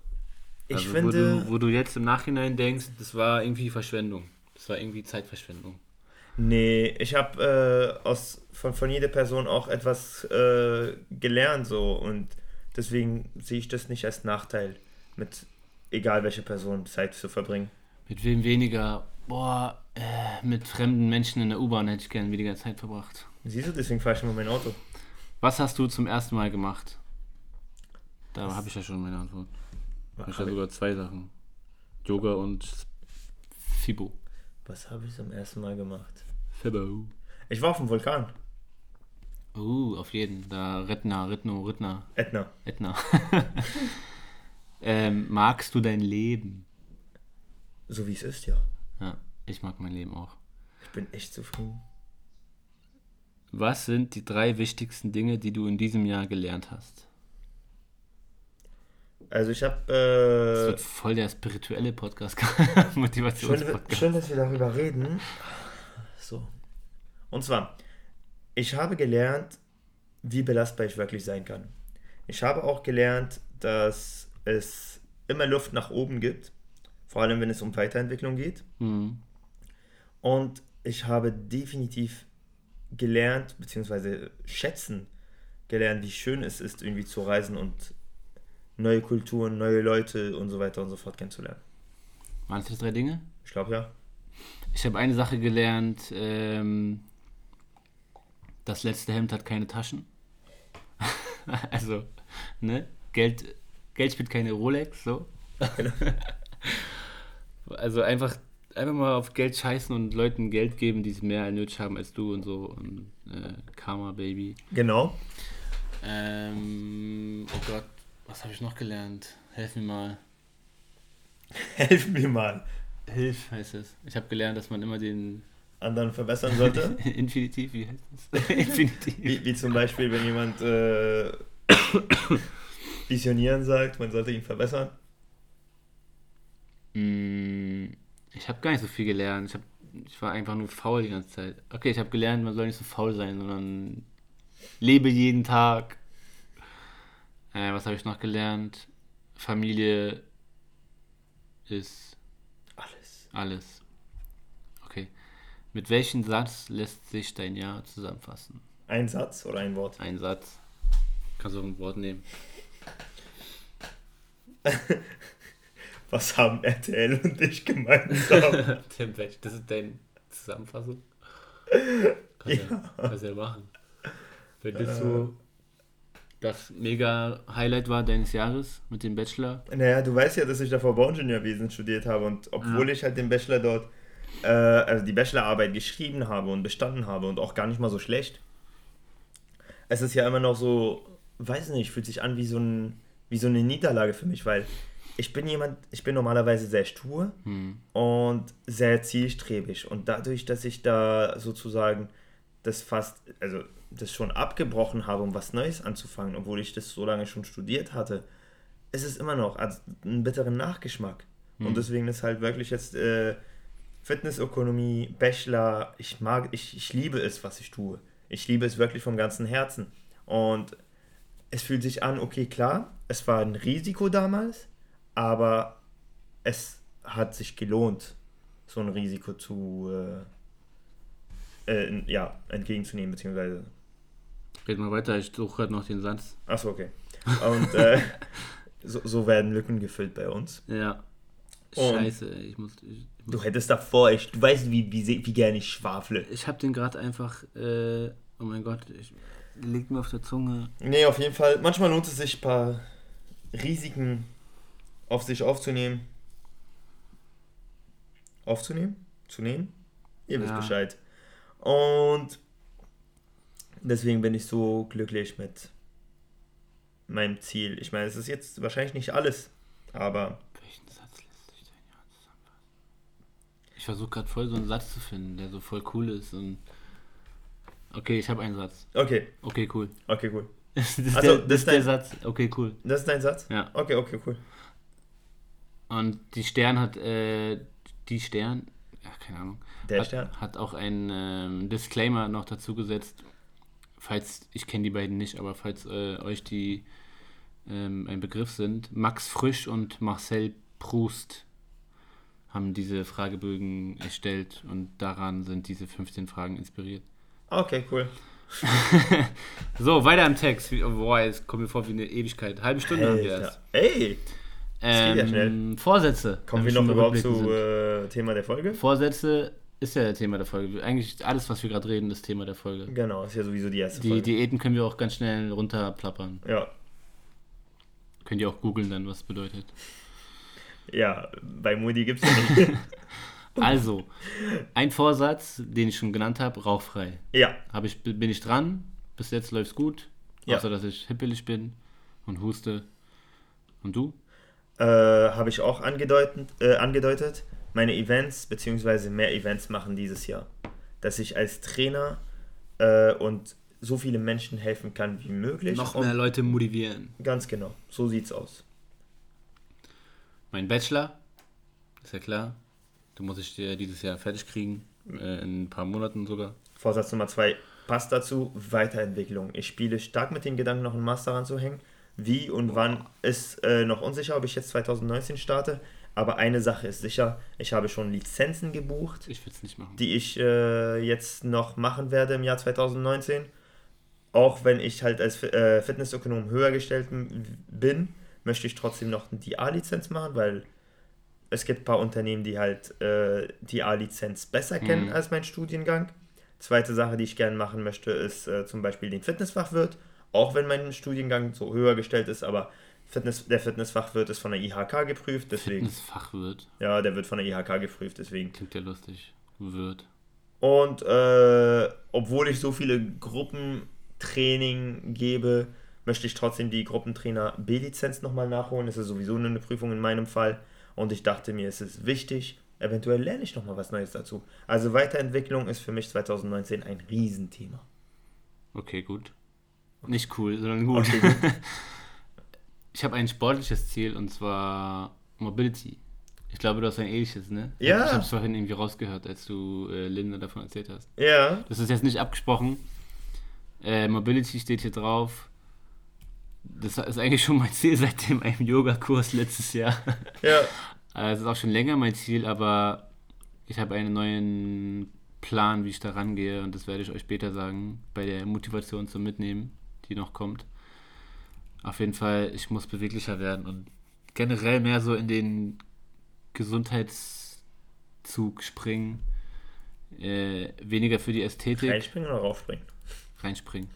ich also, finde, Wo du, wo du jetzt im Nachhinein denkst, das war irgendwie Verschwendung. Das war irgendwie Zeitverschwendung. nee, ich habe äh, aus von, von jeder Person auch etwas äh, gelernt so und deswegen sehe ich das nicht als Nachteil, mit egal welcher Person Zeit zu verbringen. Mit wem weniger? Boah, äh, mit fremden Menschen in der U-Bahn hätte ich gern weniger Zeit verbracht. Siehst du, deswegen fahre ich immer mein Auto. Was hast du zum ersten Mal gemacht? Da habe ich ja schon meine Antwort. Ich habe Hab ich- sogar zwei Sachen. Yoga und Fibo. Was habe ich zum ersten Mal gemacht? Fibo. Ich war auf dem Vulkan, Uh, auf jeden. Da Rittner, Rittno, Rittner, Ätna. Etna. ähm, magst du dein Leben? So wie es ist, ja. Ja, ich mag mein Leben auch. Ich bin echt zufrieden. Was sind die drei wichtigsten Dinge, die du in diesem Jahr gelernt hast? Also ich habe Das äh, wird voll der spirituelle Podcast. schön, Motivationspodcast. schön, dass wir darüber reden. So. Und zwar, ich habe gelernt, wie belastbar ich wirklich sein kann. Ich habe auch gelernt, dass es immer Luft nach oben gibt, vor allem wenn es um Weiterentwicklung geht. Mhm. Und ich habe definitiv gelernt, beziehungsweise schätzen gelernt, wie schön es ist, irgendwie zu reisen und neue Kulturen, neue Leute und so weiter und so fort kennenzulernen. Waren es die drei Dinge? Ich glaube ja. Ich habe eine Sache gelernt. Ähm, das letzte Hemd hat keine Taschen. also, ne? Geld, Geld spielt keine Rolex, so. also einfach, einfach mal auf Geld scheißen und Leuten Geld geben, die es mehr nötig haben als du und so. Und, äh, Karma, Baby. Genau. Ähm, oh Gott, was habe ich noch gelernt? Helf mir mal. Helf mir mal. Hilf heißt es. Ich habe gelernt, dass man immer den Anderen verbessern sollte. Infinitiv, wie heißt das? Infinitiv. wie, wie zum Beispiel, wenn jemand äh, visionieren sagt, man sollte ihn verbessern. Mm, Ich habe gar nicht so viel gelernt. Ich, hab, ich war einfach nur faul die ganze Zeit. Okay, ich habe gelernt, man soll nicht so faul sein, sondern lebe jeden Tag. Äh, was habe ich noch gelernt? Familie ist Alles. alles. Mit welchem Satz lässt sich dein Jahr zusammenfassen? Ein Satz oder ein Wort? Ein Satz. Kannst du auch ein Wort nehmen. Was haben RTL und ich gemeinsam? Tim, das ist deine Zusammenfassung? Kannst ja, Ja. kannst ja machen. Wenn das so das mega Highlight war deines Jahres mit dem Bachelor. naja, du weißt ja, dass ich davor Bauingenieurwesen studiert habe und obwohl ich halt den Bachelor dort, äh, also die Bachelorarbeit geschrieben habe und bestanden habe und auch gar nicht mal so schlecht, es ist ja immer noch so, weiß nicht, fühlt sich an wie so, ein, wie so eine Niederlage für mich, weil ich bin jemand, ich bin normalerweise sehr stur Hm. und sehr zielstrebig. Und dadurch, dass ich da sozusagen das fast, also das schon abgebrochen habe, um was Neues anzufangen, obwohl ich das so lange schon studiert hatte, ist es immer noch einen bitteren Nachgeschmack. Und deswegen ist halt wirklich jetzt äh, Fitnessökonomie, Bachelor, ich mag, ich, ich liebe es, was ich tue. Ich liebe es wirklich vom ganzen Herzen. Und es fühlt sich an, okay, klar, es war ein Risiko damals, aber es hat sich gelohnt, so ein Risiko zu äh, äh, ja, entgegenzunehmen, beziehungsweise. Red mal weiter, ich suche gerade noch den Satz. Achso, okay. Und äh, so, so werden Lücken gefüllt bei uns. Ja. Und- Scheiße, ey, ich muss. Ich, ich, muss, Du hättest davor, ich, du weißt, wie, wie, wie gerne ich schwafle. ich hab den gerade einfach. Äh, oh mein Gott, ich, liegt mir auf der Zunge. Nee, auf jeden Fall. Manchmal lohnt es sich, ein paar Risiken auf sich aufzunehmen. Aufzunehmen? Zu nehmen? Ihr wisst Ja. Bescheid. Und deswegen bin ich so glücklich mit meinem Ziel. Ich meine, es ist jetzt wahrscheinlich nicht alles, aber Welchen Satz lässt sich dein Jahr zusammenfassen? Ich versuche gerade voll so einen Satz zu finden, der so voll cool ist und. Okay, ich habe einen Satz. okay, Okay, cool. okay, cool. Das ist, Also, der, das ist der dein- Satz. Okay, cool. Das ist dein Satz? Ja. Okay, okay, cool. Und die Stern hat, äh, die Stern, ja, keine Ahnung, Der hat, Stern? hat auch einen ähm, Disclaimer noch dazu gesetzt, falls, ich kenne die beiden nicht, aber falls äh, euch die ähm, ein Begriff sind, Max Frisch und Marcel Proust haben diese Fragebögen erstellt und daran sind diese 15 Fragen inspiriert. Okay, cool. So, weiter im Text. Wie- Boah, jetzt kommt mir vor wie eine Ewigkeit. Halbe Stunde haben wir Alter. erst. Ey, geht ja Ähm, schnell. Vorsätze. kommen wir noch überhaupt zu äh, Thema der Folge? Vorsätze ist ja Thema der Folge. Eigentlich alles, was wir gerade reden, ist Thema der Folge. Genau, ist ja sowieso die erste Die Folge. Diäten können wir auch ganz schnell runterplappern. Ja, Könnt ihr auch googeln dann, was bedeutet. ja, bei Moody gibt es ja nicht. Also, ein Vorsatz, den ich schon genannt habe, rauchfrei. ja, Hab ich, bin ich dran. Bis jetzt läuft's gut. Ja. Außer, dass ich hippelig bin und huste. Und du? Äh, habe ich auch angedeutet, äh, angedeutet. Meine Events, beziehungsweise mehr Events machen dieses Jahr. Dass ich als Trainer äh, und so viele Menschen helfen kann wie möglich. Noch mehr Leute motivieren. Ganz genau, so sieht's aus. Mein Bachelor, ist ja klar. Du musst ich dir dieses Jahr fertig kriegen. Äh, in ein paar Monaten sogar. Vorsatz Nummer zwei passt dazu, Weiterentwicklung. Ich spiele stark mit den Gedanken, noch einen Master ranzuhängen. Wie und wann ist äh, noch unsicher, ob ich jetzt 2019 starte. Aber eine Sache ist sicher, ich habe schon Lizenzen gebucht, Ich die ich äh, jetzt noch machen werde im Jahr 2019. Auch wenn ich halt als äh, Fitnessökonom höher gestellt bin, möchte ich trotzdem noch die A-Lizenz machen, weil es gibt ein paar Unternehmen, die halt äh, die A-Lizenz besser kennen Mhm. als mein Studiengang. Zweite Sache, die ich gerne machen möchte, ist äh, zum Beispiel den Fitnessfachwirt. Auch wenn mein Studiengang so höher gestellt ist, aber Fitness, der Fitnessfachwirt ist von der IHK geprüft, deswegen. Fitnessfachwirt. Ja, der wird von der IHK geprüft, deswegen. Klingt ja lustig. Wird. Und äh, obwohl ich so viele Gruppentraining gebe, möchte ich trotzdem die Gruppentrainer B-Lizenz nochmal nachholen. Das ist sowieso nur eine Prüfung in meinem Fall. Und ich dachte mir, es ist wichtig. Eventuell lerne ich nochmal was Neues dazu. Also Weiterentwicklung ist für mich 2019 ein Riesenthema. Okay, gut. Nicht cool, sondern gut. Okay, gut. ich habe ein sportliches Ziel und zwar Mobility. Ich glaube, du hast ein ähnliches, ne? Ja. Ich habe es vorhin irgendwie rausgehört, als du äh, Linda davon erzählt hast. Ja, Das ist jetzt nicht abgesprochen. Äh, Mobility steht hier drauf. Das ist eigentlich schon mein Ziel seit dem einem Yogakurs letztes Jahr. ja, Äh, Es ist auch schon länger mein Ziel, aber ich habe einen neuen Plan, wie ich da rangehe und das werde ich euch später sagen, bei der Motivation zum Mitnehmen, die noch kommt. Auf jeden Fall, ich muss beweglicher werden und generell mehr so in den Gesundheitszug springen. Äh, weniger für die Ästhetik. Reinspringen oder raufspringen? Reinspringen.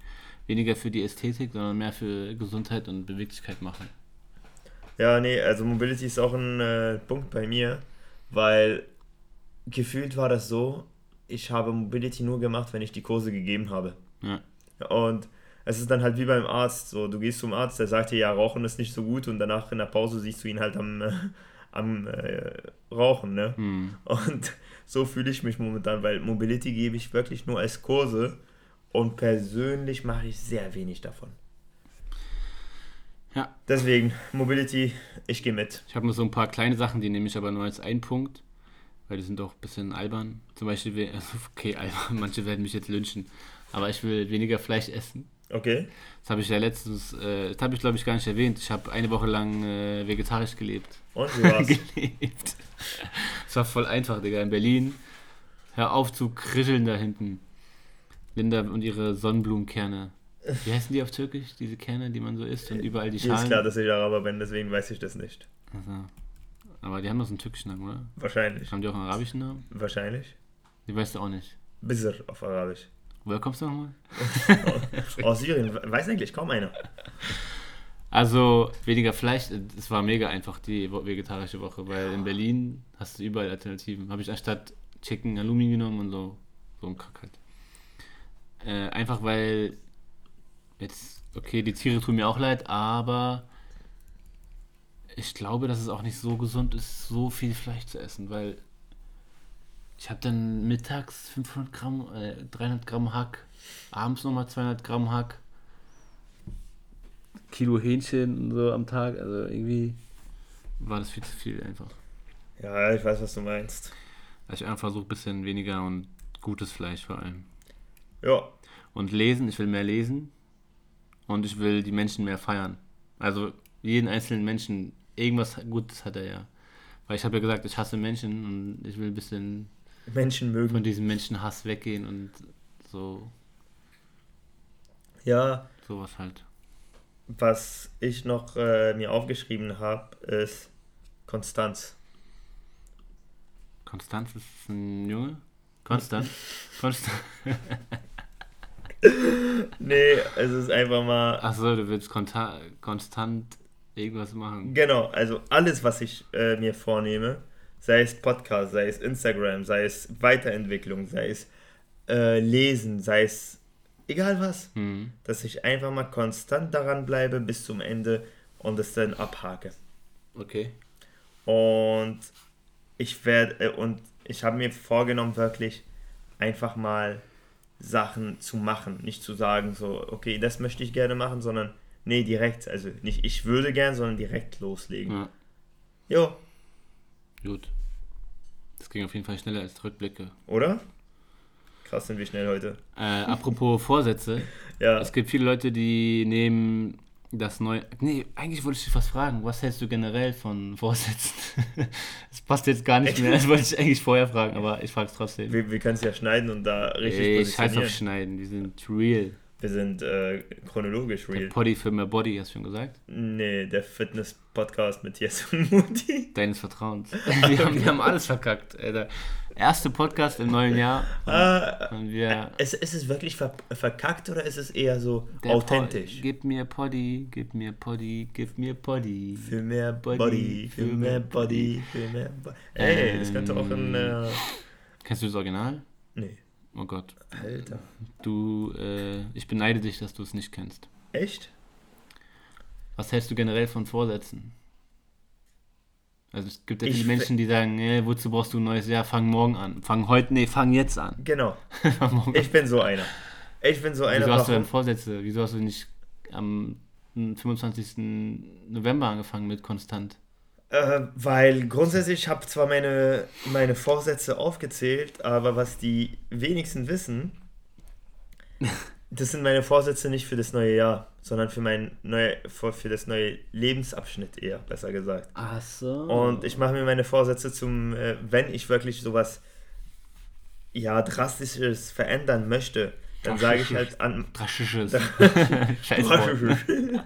Weniger für die Ästhetik, sondern mehr für Gesundheit und Beweglichkeit machen. Ja, nee, also Mobility ist auch ein äh, Punkt bei mir, weil gefühlt war das so, ich habe Mobility nur gemacht, wenn ich die Kurse gegeben habe. Ja. Und es ist dann halt wie beim Arzt, so du gehst zum Arzt, der sagt dir, ja, Rauchen ist nicht so gut und danach in der Pause siehst du ihn halt am, äh, am äh, Rauchen, ne? Hm. Und so fühle ich mich momentan, weil Mobility gebe ich wirklich nur als Kurse und persönlich mache ich sehr wenig davon. Ja. Deswegen, Mobility, ich gehe mit. Ich habe nur so ein paar kleine Sachen, die nehme ich aber nur als einen Punkt, weil die sind doch ein bisschen albern. Zum Beispiel, okay, albern, manche werden mich jetzt lynchen, aber ich will weniger Fleisch essen. Okay? Das habe ich ja letztens, äh, das habe ich glaube ich gar nicht erwähnt. Ich habe eine Woche lang äh, vegetarisch gelebt. Und wie war's? gelebt. Es war voll einfach, Digga. In Berlin, hör auf zu krischeln da hinten. Linda und ihre Sonnenblumenkerne. Wie heißen die auf Türkisch, diese Kerne, die man so isst und überall die Mir ist Schalen? klar, dass ich Araber bin, deswegen weiß ich das nicht. Also, aber die haben doch so einen türkischen Namen, oder? Wahrscheinlich. Haben die auch einen arabischen Namen? Wahrscheinlich. Die weißt du auch nicht. Bizarr auf Arabisch. Woher kommst du nochmal? Aus Syrien, weiß eigentlich kaum einer. Also weniger Fleisch, es war mega einfach die vegetarische Woche, weil in Berlin hast du überall Alternativen. Habe ich anstatt Chicken Halloumi genommen und so, so ein Kack halt. Äh, einfach weil jetzt, okay, die Tiere tun mir auch leid, aber ich glaube, dass es auch nicht so gesund ist, so viel Fleisch zu essen, weil ich habe dann mittags 500 Gramm, äh, 300 Gramm Hack, abends nochmal 200 Gramm Hack. Kilo Hähnchen und so am Tag. Also irgendwie war das viel zu viel einfach. Ja, ich weiß, was du meinst. Also ich einfach versuche ein bisschen weniger und gutes Fleisch vor allem. Ja, Und lesen, ich will mehr lesen und ich will die Menschen mehr feiern. Also jeden einzelnen Menschen, irgendwas Gutes hat er ja. Weil ich habe ja gesagt, ich hasse Menschen und ich will ein bisschen Menschen mögen. von diesem Menschenhass weggehen und so Ja, sowas halt. was ich noch äh, mir aufgeschrieben habe, ist Konstanz. Konstanz ist ein Junge? Konstant? Konstant. Nee, es ist einfach mal. Achso, du willst konstant irgendwas machen. Genau, also alles, was ich äh, mir vornehme, sei es Podcast, sei es Instagram, sei es Weiterentwicklung, sei es äh, Lesen, sei es egal was, Hm. dass ich einfach mal konstant daran bleibe bis zum Ende und es dann abhake. Okay. Und ich werde, äh, und ich habe mir vorgenommen, wirklich einfach mal Sachen zu machen. Nicht zu sagen, so, okay, das möchte ich gerne machen, sondern nee, direkt. Also nicht ich würde gern, sondern direkt loslegen. Ja, Jo, gut. Das ging auf jeden Fall schneller als Rückblicke. oder? Krass sind wir schnell heute. Äh, apropos Vorsätze. Ja, Es gibt viele Leute, die nehmen das neue. Nee, eigentlich wollte ich dich was fragen. Was hältst du generell von Vorsätzen? Das passt jetzt gar nicht mehr. Das wollte ich eigentlich vorher fragen, aber ich frage es trotzdem. wir, wir können es ja schneiden und da richtig Ey, scheiß auf positionieren. Schneiden, die sind real. Wir sind äh, chronologisch Der real. Poddy für mehr Body, hast du schon gesagt? Nee, der Fitness-Podcast mit Jess und Mutti. Deines Vertrauens. Wir haben, wir haben alles verkackt, Alter. Erste Podcast im neuen Jahr. Und, Ah, und wir. ist, ist es wirklich ver verkackt oder ist es eher so Der authentisch? Po- Gib mir Poddy, gib mir Poddy, gib mir Poddy. Für mehr Body, Body, für für mehr Body, für mehr Body. Ey, das könnte auch ein. Äh, Kennst du das Original? nee. Oh Gott. Alter. Du, äh, ich beneide dich, dass du es nicht kennst. Echt? Was hältst du generell von Vorsätzen? Also es gibt ja viele Menschen, die sagen, nee, wozu brauchst du ein neues Jahr? Fang morgen an. Fang heute, nee, fang jetzt an. Genau. Ich bin so einer. Ich bin so einer. Wieso hast du denn? Vorsätze? Wieso hast du nicht am 25. November angefangen mit konstant? Äh, weil grundsätzlich habe zwar meine, meine Vorsätze aufgezählt, aber was die wenigsten wissen, das sind meine Vorsätze nicht für das neue Jahr, sondern für mein neue, für für das neue Lebensabschnitt eher, besser gesagt. Ach so. Und ich mache mir meine Vorsätze zum, äh, wenn ich wirklich sowas ja, drastisches verändern möchte, dann sage ich halt an. Drastisches. Scheiß Wort.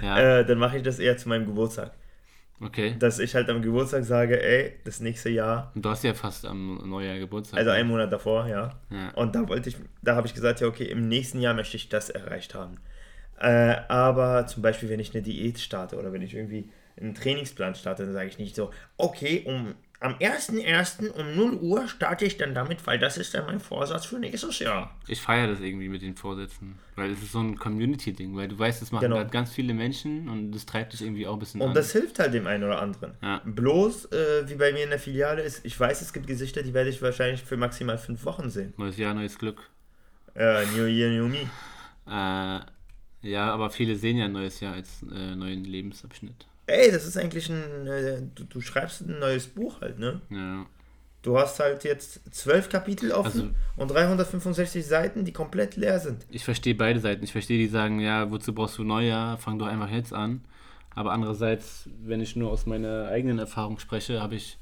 Ja, äh, dann mache ich das eher zu meinem Geburtstag. Okay. Dass ich halt am Geburtstag sage, ey, das nächste Jahr, Und du hast ja fast am Neujahr Geburtstag. also einen Monat davor, ja. Ja. Und da wollte ich, da habe ich gesagt, ja, okay, im nächsten Jahr möchte ich das erreicht haben. Äh, aber zum Beispiel, wenn ich eine Diät starte oder wenn ich irgendwie einen Trainingsplan starte, dann sage ich nicht so, okay, um, am 1.1. um 0 Uhr starte ich dann damit, weil das ist dann mein Vorsatz für nächstes Jahr. Ich feiere das irgendwie mit den Vorsätzen, weil es ist so ein Community-Ding, weil du weißt, das machen Genau. halt ganz viele Menschen und das treibt dich irgendwie auch ein bisschen Und an. das hilft halt dem einen oder anderen. Ja. Bloß, äh, wie bei mir in der Filiale ist, ich weiß, es gibt Gesichter, die werde ich wahrscheinlich für maximal fünf Wochen sehen. Neues Jahr, neues Glück. Äh, New Year, New Me. Äh, ja, aber viele sehen ja ein neues Jahr als äh, neuen Lebensabschnitt. Ey, das ist eigentlich ein, äh, du, du schreibst ein neues Buch halt, ne? Ja. Du hast halt jetzt zwölf Kapitel offen Also- und 365 Seiten, die komplett leer sind. Ich verstehe beide Seiten. Ich verstehe die sagen, ja, wozu brauchst du Neujahr? Fang doch einfach jetzt an. Aber andererseits, wenn ich nur aus meiner eigenen Erfahrung spreche, habe ich.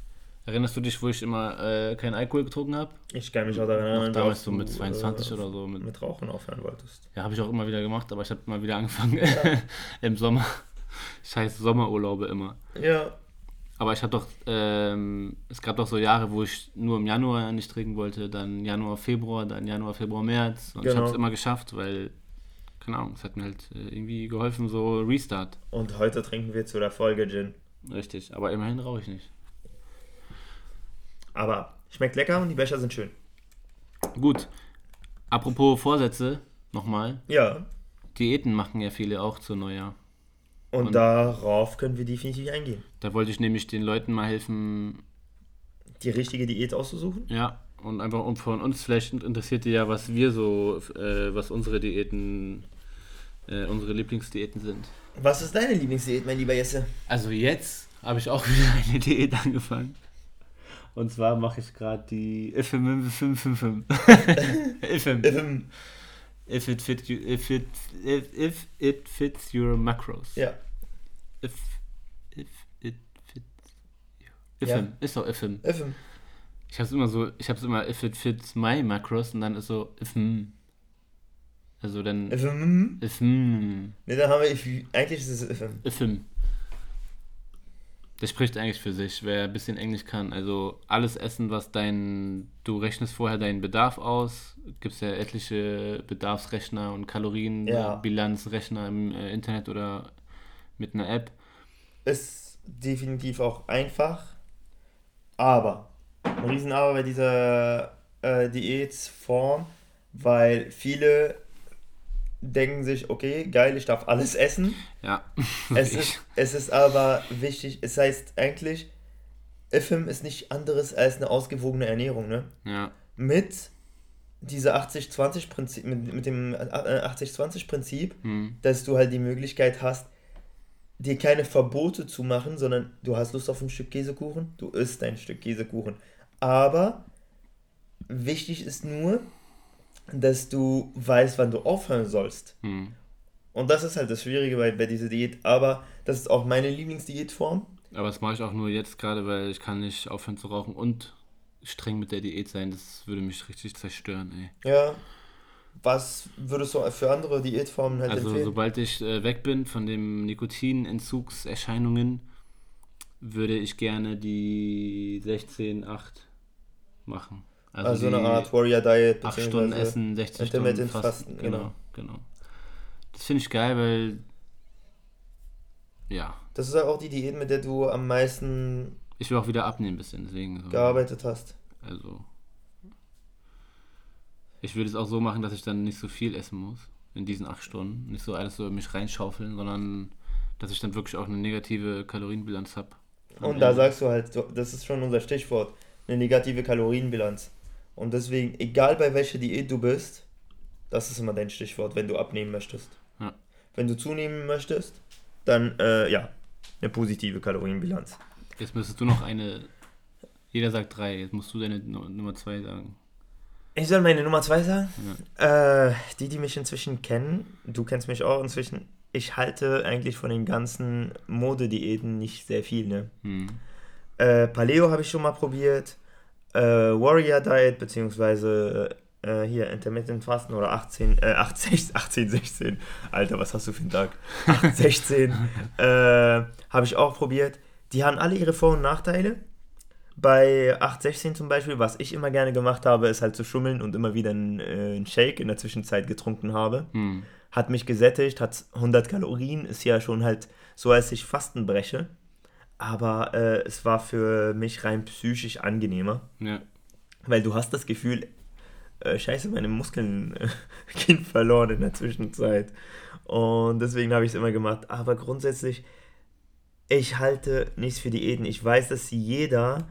Erinnerst du dich, wo ich immer äh, keinen Alkohol getrunken habe? Ich kann mich auch daran erinnern, damals so mit du, 22 oder so, mit- Mit Rauchen aufhören wolltest. Ja, habe ich auch immer wieder gemacht, aber ich habe mal wieder angefangen im Sommer. Scheiß Sommerurlaube immer. Ja, Aber ich habe doch, ähm, es gab doch so Jahre, wo ich nur im Januar nicht trinken wollte, dann Januar, Februar, dann Januar, Februar, März. Und ich Genau. habe es immer geschafft, weil, keine Ahnung, es hat mir halt äh, irgendwie geholfen, so Restart. und heute trinken wir zu der Folge Gin. Richtig, aber immerhin rauche ich nicht. Aber schmeckt lecker und die Becher sind schön. Gut, apropos Vorsätze, nochmal. Ja, Diäten machen ja viele auch zu Neujahr. Und, Und- darauf können wir definitiv eingehen. Da wollte ich nämlich den Leuten mal helfen, Die richtige Diät auszusuchen. Ja, und einfach um von uns, vielleicht interessiert dir ja, was wir so, äh, was unsere Diäten, äh, unsere Lieblingsdiäten sind. Was ist deine Lieblingsdiät, mein lieber Jesse? Also jetzt habe ich auch wieder eine Diät angefangen. Und zwar mache ich gerade die IFM 555. IFM. Ähm, If it fit you, if it if, if it fits your macros. ja, If if it fits Ja. IFM. Ist doch IFM. FM. Ich hab's immer so, ich hab's immer if it fits my macros und dann ist so IFM. Also dann FM. IFM. Ne, dann haben wir, if- eigentlich ist es FM. IFM. Das spricht eigentlich für sich, wer ein bisschen Englisch kann. Also alles essen, was dein, du rechnest vorher deinen Bedarf aus. Gibt es ja etliche Bedarfsrechner und Ja. Kalorienbilanzrechner im äh, Internet oder mit einer App. Ist definitiv auch einfach, aber ein Riesenaber bei dieser äh, Diätform, weil viele denken sich, okay, geil, ich darf alles essen. Ja. Es ist, es ist aber wichtig, es heißt eigentlich, IFM ist nicht anderes als eine ausgewogene Ernährung, ne? ja. Mit dieser 80-20-Prinzip, mit, mit dem äh, 80-20-Prinzip, Hm. dass du halt die Möglichkeit hast, dir keine Verbote zu machen, sondern du hast Lust auf ein Stück Käsekuchen, du isst ein Stück Käsekuchen. Aber wichtig ist nur, dass du weißt, wann du aufhören sollst. Hm. Und das ist halt das Schwierige bei, bei dieser Diät. Aber das ist auch meine Lieblingsdiätform. Aber das mache ich auch nur jetzt gerade, weil ich kann nicht aufhören zu rauchen und streng mit der Diät sein. Das würde mich richtig zerstören, ey. Ja. Was würdest du für andere Diätformen halt Also empfehlen? sobald ich äh, weg bin von den Nikotinentzugserscheinungen, würde ich gerne die 16-8 machen. Also, die eine Art Warrior Diet. 8 Stunden Essen, 60 Stunden Intermittent Fasten. Fasten, genau, genau. genau. Das finde ich geil, weil ja, Das ist auch die Diät, mit der du am meisten ich will auch wieder abnehmen ein bisschen, deswegen so. gearbeitet hast. Also ich würde es auch so machen, dass ich dann nicht so viel essen muss in diesen acht Stunden. Nicht so alles so in mich reinschaufeln, sondern dass ich dann wirklich auch eine negative Kalorienbilanz habe. Und da sagst du halt, das ist schon unser Stichwort, eine negative Kalorienbilanz. Und deswegen, egal bei welcher Diät du bist, das ist immer dein Stichwort, wenn du abnehmen möchtest. Ja. Wenn du zunehmen möchtest, dann, äh, ja, eine positive Kalorienbilanz. Jetzt müsstest du noch eine. Jeder sagt drei, jetzt musst du deine Nu- Nummer zwei sagen. Ich soll meine Nummer zwei sagen? Äh, die, die mich inzwischen kennen, du kennst mich auch inzwischen, ich halte eigentlich von den ganzen Modediäten nicht sehr viel, ne? Hm. Äh, Paleo habe ich schon mal probiert. Äh, Warrior Diet, beziehungsweise äh, hier Intermittent Fasten oder 18, äh, 18, 18, 16. Alter, was hast du für einen Tag? 8, 16. äh, Habe ich auch probiert. Die haben alle ihre Vor- und Nachteile. Bei 816 zum Beispiel, was ich immer gerne gemacht habe, ist halt zu schummeln und immer wieder einen, äh, einen Shake in der Zwischenzeit getrunken habe. Hm. Hat mich gesättigt, hat 100 Kalorien, ist ja schon halt so, als ich Fasten breche. Aber äh, es war für mich rein psychisch angenehmer, Ja. weil du hast das Gefühl, äh, scheiße, meine Muskeln äh, gehen verloren in der Zwischenzeit. Und deswegen habe ich es immer gemacht. Aber grundsätzlich, ich halte nichts für Diäten. Ich weiß, dass jeder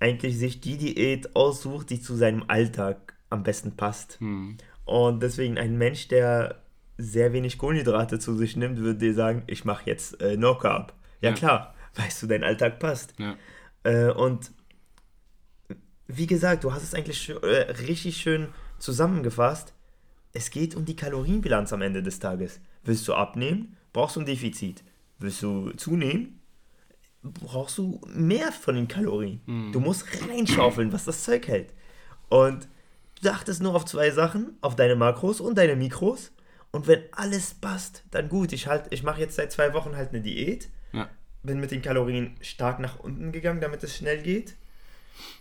eigentlich sich die Diät aussucht, die zu seinem Alltag am besten passt. Hm. Und deswegen ein Mensch, der sehr wenig Kohlenhydrate zu sich nimmt, würde dir sagen, ich mache jetzt äh, No Carb. Ja, Ja. klar, weißt du, dein Alltag passt. Ja. Äh, und wie gesagt, du hast es eigentlich äh, richtig schön zusammengefasst. Es geht um die Kalorienbilanz am Ende des Tages. Willst du abnehmen, brauchst du ein Defizit. Willst du zunehmen, brauchst du mehr von den Kalorien. Du musst reinschaufeln, was das Zeug hält. Und du achtest nur auf zwei Sachen, auf deine Makros und deine Mikros. Und wenn alles passt, dann gut. Ich, halt, ich mache jetzt seit zwei Wochen halt eine Diät. Bin mit den Kalorien stark nach unten gegangen, damit es schnell geht.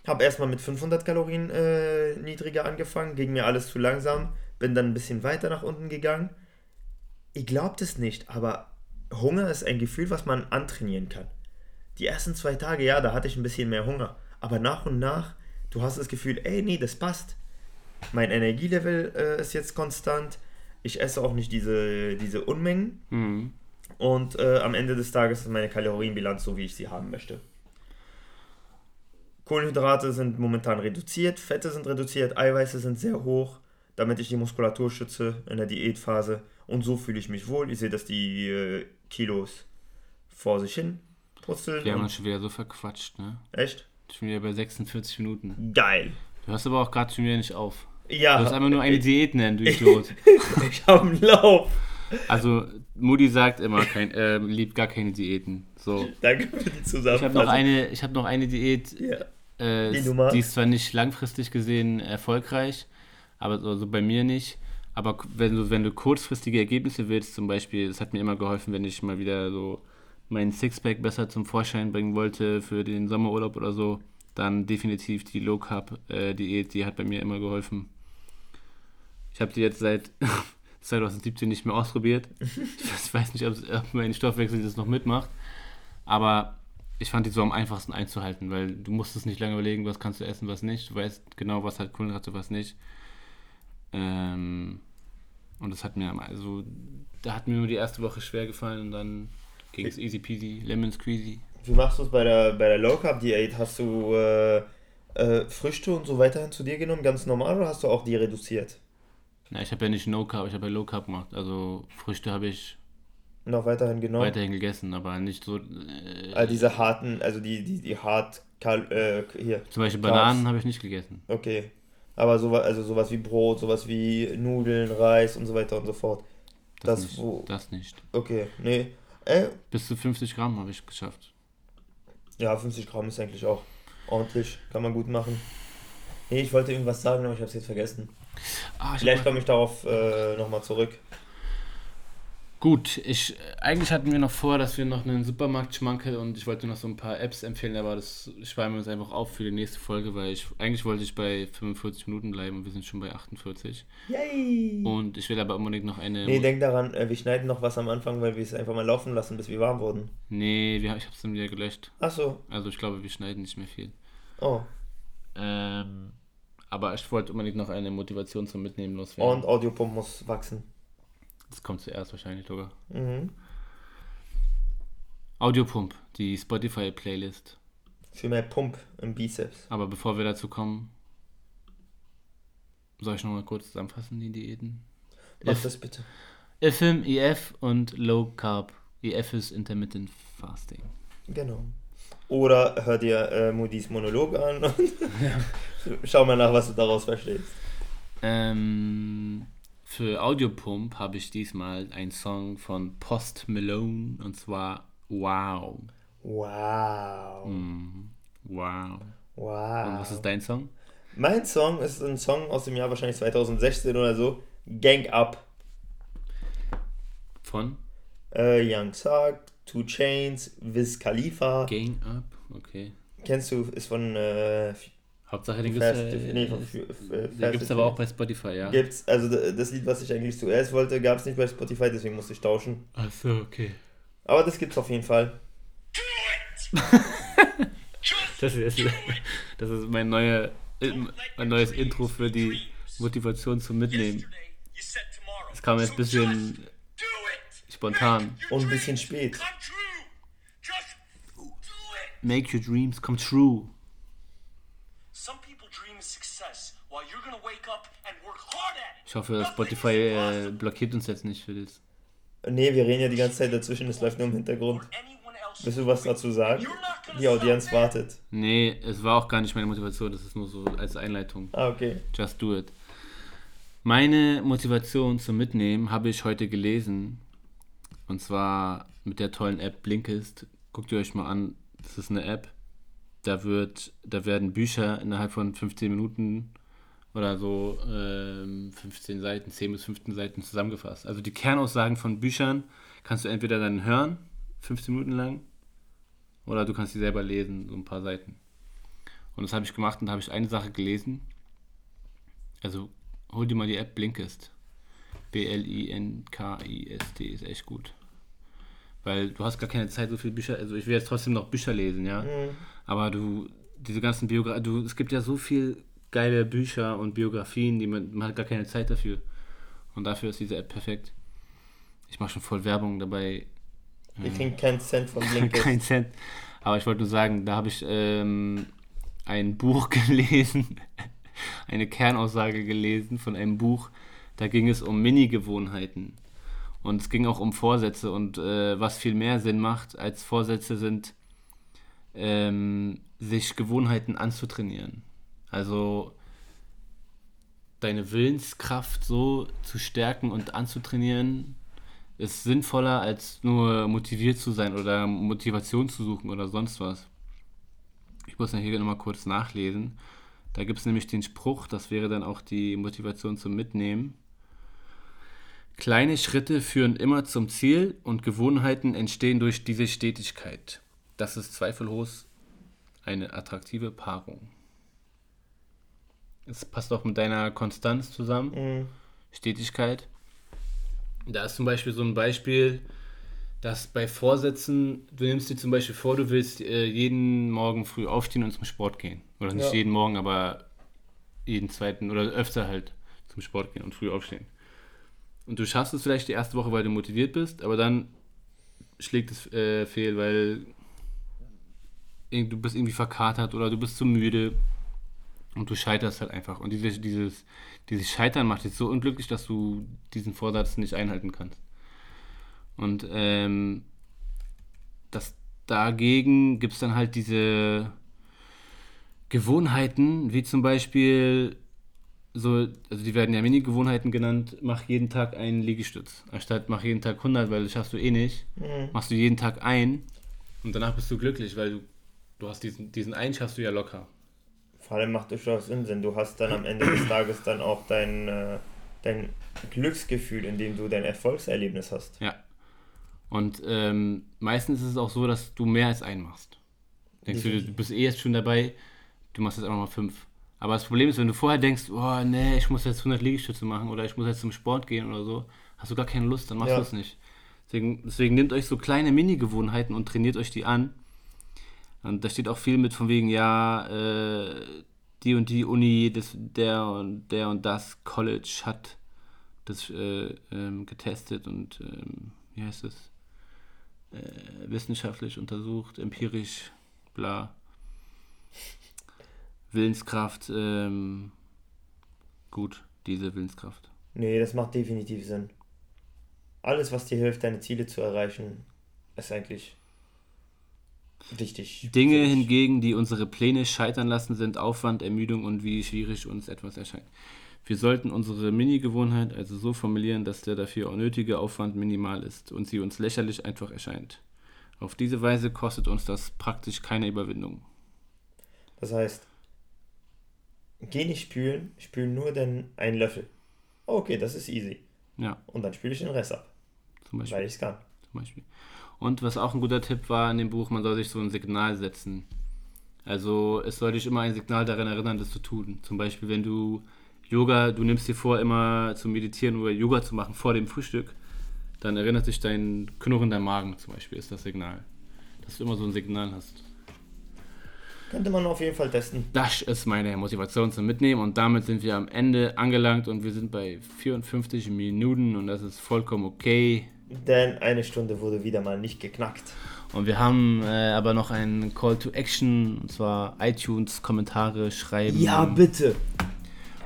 Habe erstmal mit 500 Kalorien äh, niedriger angefangen, ging mir alles zu langsam, bin dann ein bisschen weiter nach unten gegangen. Ihr glaubt es nicht, aber Hunger ist ein Gefühl, was man antrainieren kann. Die ersten zwei Tage, ja, da hatte ich ein bisschen mehr Hunger, aber nach und nach, du hast das Gefühl, ey, nee, das passt. Mein Energielevel äh, ist jetzt konstant. Ich esse auch nicht diese, diese Unmengen. Hm. Und äh, am Ende des Tages ist meine Kalorienbilanz so, wie ich sie haben möchte. Kohlenhydrate sind momentan reduziert, Fette sind reduziert, Eiweiße sind sehr hoch, damit ich die Muskulatur schütze in der Diätphase. Und so fühle ich mich wohl. Ich sehe, dass die äh, Kilos vor sich hin purzeln. Wir haben uns schon wieder so verquatscht, ne? Echt? Schon wieder bei 46 Minuten. Geil. Du hörst aber auch gerade schon wieder nicht auf. Ja. Du hast einfach nur eine Diät nennen, du Idiot. ich habe einen Lauf. Also, Moody sagt immer, kein, äh, liebt gar keine Diäten. So. Danke für die Ich habe Zusammenfassung. noch eine, ich habe noch eine Diät, Ja. äh, Die die ist zwar nicht langfristig gesehen erfolgreich, aber so also bei mir nicht. Aber wenn du, wenn du kurzfristige Ergebnisse willst, zum Beispiel, es hat mir immer geholfen, wenn ich mal wieder so meinen Sixpack besser zum Vorschein bringen wollte für den Sommerurlaub oder so, dann definitiv die Low Carb äh, Diät, die hat bei mir immer geholfen. Ich habe die jetzt seit 2017 nicht mehr ausprobiert. Ich weiß nicht, ob, ob mein Stoffwechsel das noch mitmacht. Aber ich fand die so am einfachsten einzuhalten, weil du musstest nicht lange überlegen, was kannst du essen, was nicht. Du weißt genau, was hat Kohlenhydrate, was nicht. Ähm, und das hat mir, am- also, da hat mir nur die erste Woche schwer gefallen und dann ging es easy peasy, lemon squeezy. Wie machst du es bei der, bei der Low Carb Diät? Hast du äh, äh, Früchte und so weiterhin zu dir genommen, ganz normal, oder hast du auch die reduziert? Na, ich habe ja nicht No Carb, ich habe ja Low Carb gemacht. Also Früchte habe ich Noch weiterhin genommen? weiterhin gegessen, aber nicht so. Äh, All diese harten, also die, die, die hart, kal äh, hier. zum Beispiel Carbs. Bananen habe ich nicht gegessen. Okay. Aber sowas, also sowas wie Brot, sowas wie Nudeln, Reis und so weiter und so fort. Das, Das nicht. wo- Das nicht. Okay, nee. Äh, Bis zu 50 Gramm habe ich geschafft. ja, 50 Gramm ist eigentlich auch ordentlich. Kann man gut machen. Nee, ich wollte irgendwas sagen, aber ich habe es jetzt vergessen. Ah, ich Vielleicht komme ich darauf äh, nochmal zurück. Gut, ich, eigentlich hatten wir noch vor, dass wir noch einen Supermarkt schmankeln und ich wollte noch so ein paar Apps empfehlen, aber das sparen wir uns einfach auf für die nächste Folge, weil ich eigentlich wollte ich bei 45 Minuten bleiben und wir sind schon bei 48. Yay! Und ich will aber unbedingt noch eine. Nee, denk daran, äh, wir schneiden noch was am Anfang, weil wir es einfach mal laufen lassen, bis wir warm wurden. nee, wir, ich habe es dann wieder gelöscht. Ach so. Also ich glaube, wir schneiden nicht mehr viel. Oh. Ähm, aber ich wollte unbedingt noch eine Motivation zum Mitnehmen loswerden. Und Audiopump muss wachsen. Das kommt zuerst wahrscheinlich sogar. Mhm. Audiopump, die Spotify-Playlist. Für mehr Pump im Bizeps. Aber bevor wir dazu kommen, soll ich nochmal kurz zusammenfassen, die Diäten? Mach If- das bitte. IFIM, IF und Low Carb. IF ist Intermittent Fasting. Genau. Oder hör dir äh, Moody's Monolog an und schau mal nach, was du daraus verstehst. Ähm, für Audiopump habe ich diesmal einen Song von Post Malone und zwar Wow. Wow. Mhm. Wow. Wow. Und was ist dein Song? Mein Song ist ein Song aus dem Jahr wahrscheinlich 2016 oder so. Gang Up. Von Äh, Young Thug, Two Chains, Wiz Khalifa. Gang Up. Okay. Kennst du, ist von äh, Hauptsache, den gibt's, Fast, äh, nee, den gibt's and aber auch bei Spotify, ja. Gibt's, also das Lied, was ich eigentlich zuerst wollte, gab es nicht bei Spotify, deswegen musste ich tauschen. Achso, okay. Aber das gibt's auf jeden Fall. Das ist, das ist mein, neue, mein neues Intro für die Motivation zum Mitnehmen. Es kam jetzt ein bisschen spontan. Und ein bisschen spät. Make your dreams come true. Ich hoffe, Spotify äh, blockiert uns jetzt nicht für das. Nee, wir reden ja die ganze Zeit dazwischen, es läuft nur im Hintergrund. Willst du was dazu sagen? Die Audienz wartet. Nee, es war auch gar nicht meine Motivation, das ist nur so als Einleitung. Ah, okay. Just do it. Meine Motivation zum Mitnehmen habe ich heute gelesen. Und zwar mit der tollen App Blinkist. Guckt ihr euch mal an. Das ist eine App. Da, wird, da werden Bücher innerhalb von 15 Minuten oder so ähm, 15 Seiten, 10 bis 15 Seiten zusammengefasst. Also die Kernaussagen von Büchern kannst du entweder dann hören, 15 Minuten lang, oder du kannst sie selber lesen, so ein paar Seiten. Und das habe ich gemacht und da habe ich eine Sache gelesen. Also hol dir mal die App Blinkist. B-L-I-N-K-I-S-T ist echt gut. Weil du hast gar keine Zeit, so viele Bücher. Also ich will jetzt trotzdem noch Bücher lesen, ja. Aber du, diese ganzen Biografien, du, es gibt ja so viel geile Bücher und Biografien, die man, man hat gar keine Zeit dafür. Und dafür ist diese App perfekt. Ich mache schon voll Werbung dabei. Wir kriegen keinen Cent von Blinkist. Kein Cent. Aber ich wollte nur sagen, da habe ich ähm, ein Buch gelesen, eine Kernaussage gelesen von einem Buch. Da ging es um Mini-Gewohnheiten. Und es ging auch um Vorsätze. Und äh, was viel mehr Sinn macht als Vorsätze sind, ähm, sich Gewohnheiten anzutrainieren. Also deine Willenskraft so zu stärken und anzutrainieren, ist sinnvoller, als nur motiviert zu sein oder Motivation zu suchen oder sonst was. Ich muss hier nochmal kurz nachlesen. Da gibt es nämlich den Spruch, das wäre dann auch die Motivation zum Mitnehmen. Kleine Schritte führen immer zum Ziel und Gewohnheiten entstehen durch diese Stetigkeit. Das ist zweifellos eine attraktive Paarung. Es passt auch mit deiner Konstanz zusammen. Mhm. Stetigkeit. Da ist zum Beispiel so ein Beispiel, dass bei Vorsätzen, du nimmst dir zum Beispiel vor, du willst äh, jeden Morgen früh aufstehen und zum Sport gehen. Oder nicht Ja. jeden Morgen, aber jeden zweiten oder öfter halt zum Sport gehen und früh aufstehen. Und du schaffst es vielleicht die erste Woche, weil du motiviert bist, aber dann schlägt es äh, fehl, weil du bist irgendwie verkatert oder du bist zu müde und du scheiterst halt einfach. Und diese, dieses, dieses Scheitern macht dich so unglücklich, dass du diesen Vorsatz nicht einhalten kannst. Und ähm, das, dagegen gibt es dann halt diese Gewohnheiten, wie zum Beispiel so, also die werden ja Mini-Gewohnheiten genannt, mach jeden Tag einen Liegestütz. Anstatt mach jeden Tag 100, weil das schaffst du eh nicht, machst du jeden Tag ein und danach bist du glücklich, weil du, du hast diesen, diesen einen schaffst du ja locker. Vor allem macht durchaus Sinn. Du hast dann am Ende des Tages dann auch dein, äh, dein Glücksgefühl, indem du dein Erfolgserlebnis hast. Ja. Und ähm, meistens ist es auch so, dass du mehr als einen machst. Denkst du, du bist eh jetzt schon dabei, du machst jetzt einfach mal fünf. Aber das Problem ist, wenn du vorher denkst, oh nee, ich muss jetzt 100 Liegestütze machen oder ich muss jetzt zum Sport gehen oder so, hast du gar keine Lust, dann machst Ja. du es nicht. Deswegen, deswegen nehmt euch so kleine Mini-Gewohnheiten und trainiert euch die an. Und da steht auch viel mit von wegen, ja, äh, die und die Uni, das, der und der und das College hat das äh, ähm, getestet und ähm, wie heißt es? Äh, wissenschaftlich untersucht, empirisch, bla. Willenskraft, ähm, gut, diese Willenskraft. Nee, das macht definitiv Sinn. Alles, was dir hilft, deine Ziele zu erreichen, ist eigentlich wichtig. Dinge dich. hingegen, die unsere Pläne scheitern lassen, sind Aufwand, Ermüdung und wie schwierig uns etwas erscheint. Wir sollten unsere Mini-Gewohnheit also so formulieren, dass der dafür auch nötige Aufwand minimal ist und sie uns lächerlich einfach erscheint. Auf diese Weise kostet uns das praktisch keine Überwindung. Das heißt, geh nicht spülen, spül nur den einen Löffel. Okay, das ist easy. Ja, Und dann spüle ich den Rest ab, zum Beispiel. weil ich es kann. zum Beispiel. Und was auch ein guter Tipp war in dem Buch, man soll sich so ein Signal setzen. Also es soll dich immer ein Signal daran erinnern, das zu tun. Zum Beispiel, wenn du Yoga, du nimmst dir vor, immer zu meditieren oder Yoga zu machen vor dem Frühstück, dann erinnert sich dein Knurren dein Magen zum Beispiel, ist das Signal. Dass du immer so ein Signal hast. Könnte man auf jeden Fall testen. Das ist meine Motivation zum Mitnehmen und damit sind wir am Ende angelangt und wir sind bei 54 Minuten und das ist vollkommen okay. Denn eine Stunde wurde wieder mal nicht geknackt. Und wir haben äh, aber noch einen Call to Action und zwar iTunes Kommentare schreiben. Ja, bitte.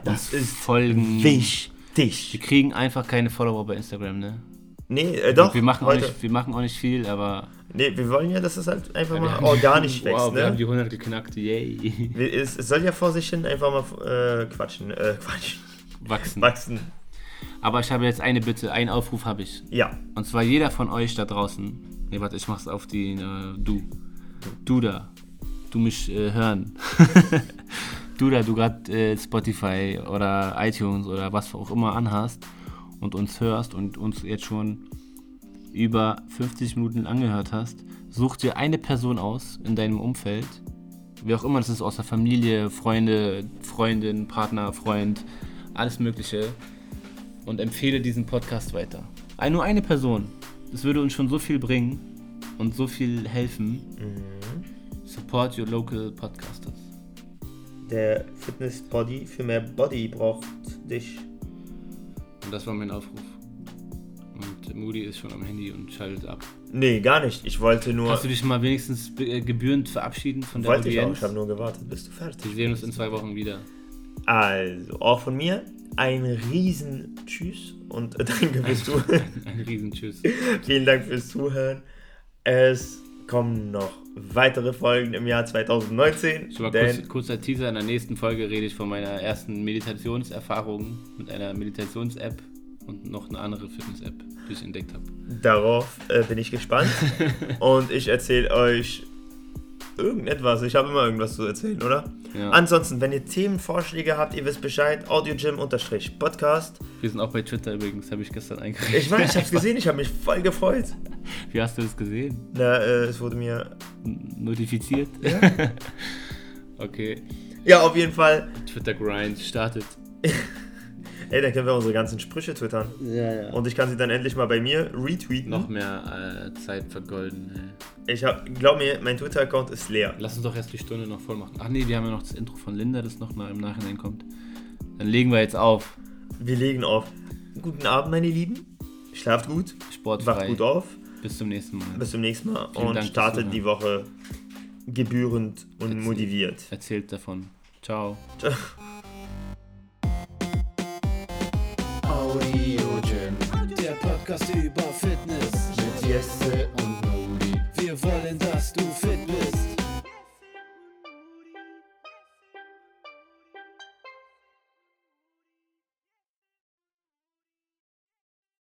Das ist folgen. Wir wichtig. kriegen einfach keine Follower bei Instagram, ne? Nee, äh, doch. wir machen, auch nicht, wir machen auch nicht viel, aber Nee, wir wollen ja, dass es halt einfach wir mal haben- organisch wächst, wow, wir haben die ne? 100 geknackt, yay. Wir- Es, es soll ja vor sich hin einfach mal äh, quatschen, äh, quatschen, Wachsen. wachsen. Aber ich habe jetzt eine Bitte, einen Aufruf habe ich. Ja, Und zwar jeder von euch da draußen. Nee, warte, ich mach's auf die. Äh, du. Du da. Du mich äh, hören. du da, du gerade äh, Spotify oder iTunes oder was auch immer anhast und uns hörst und uns jetzt schon über 50 Minuten angehört hast, such dir eine Person aus in deinem Umfeld. Wie auch immer das ist, aus der Familie, Freunde, Freundin, Partner, Freund, alles Mögliche und empfehle diesen Podcast weiter. Ein, nur eine Person. Das würde uns schon so viel bringen und so viel helfen. Support your local podcasters. der Fitness Body für mehr Body braucht dich. Und das war mein Aufruf. Und Moody ist schon am Handy und schaltet ab. Nee, gar nicht. Ich wollte nur. Kannst du dich mal wenigstens äh, gebührend verabschieden von der wollte ich auch. Audienz? Ich habe nur gewartet, bis du fertig Wir sehen uns in zwei Wochen wieder. Also, auch von mir ein riesen Tschüss und danke fürs Zuhören. Ein riesen Tschüss. Vielen Dank fürs Zuhören. Es kommen noch weitere Folgen im Jahr 2019. Schon mal kurz, kurzer Teaser. In der nächsten Folge rede ich von meiner ersten Meditationserfahrung mit einer Meditations-App und noch eine andere Fitness-App, die ich entdeckt habe. darauf äh, bin ich gespannt. und ich erzähle euch irgendetwas. Ich habe immer irgendwas zu erzählen, oder? Ja. Ansonsten, wenn ihr Themenvorschläge habt, ihr wisst Bescheid, audiogym-podcast. Wir sind auch bei Twitter übrigens, habe ich gestern eingerichtet. Ich weiß, ich hab's gesehen, ich habe mich voll gefreut. Wie hast du das gesehen? Na, äh, es wurde mir. Notifiziert? okay. Ja, auf jeden Fall. Twitter Grind startet. Ey, dann können wir unsere ganzen Sprüche twittern. Ja, ja. Und ich kann sie dann endlich mal bei mir retweeten. Noch mehr äh, Zeit vergolden. Ey. Ich hab, glaub mir, mein Twitter-Account ist leer. Lass uns doch erst die Stunde noch voll machen. Ach nee, wir haben ja noch das Intro von Linda, das noch mal im Nachhinein kommt. Dann legen wir jetzt auf. Wir legen auf. Guten Abend, meine Lieben. Schlaft gut, wacht Sportfrei. gut auf. Bis zum nächsten Mal. Bis zum nächsten Mal Vielen und Dank startet die Woche gebührend und Erzähl. motiviert. Erzählt davon. Ciao. Ciao. Audiogen. Der Podcast über Fitness. Mit Jesse und Nudi. Wir wollen, dass du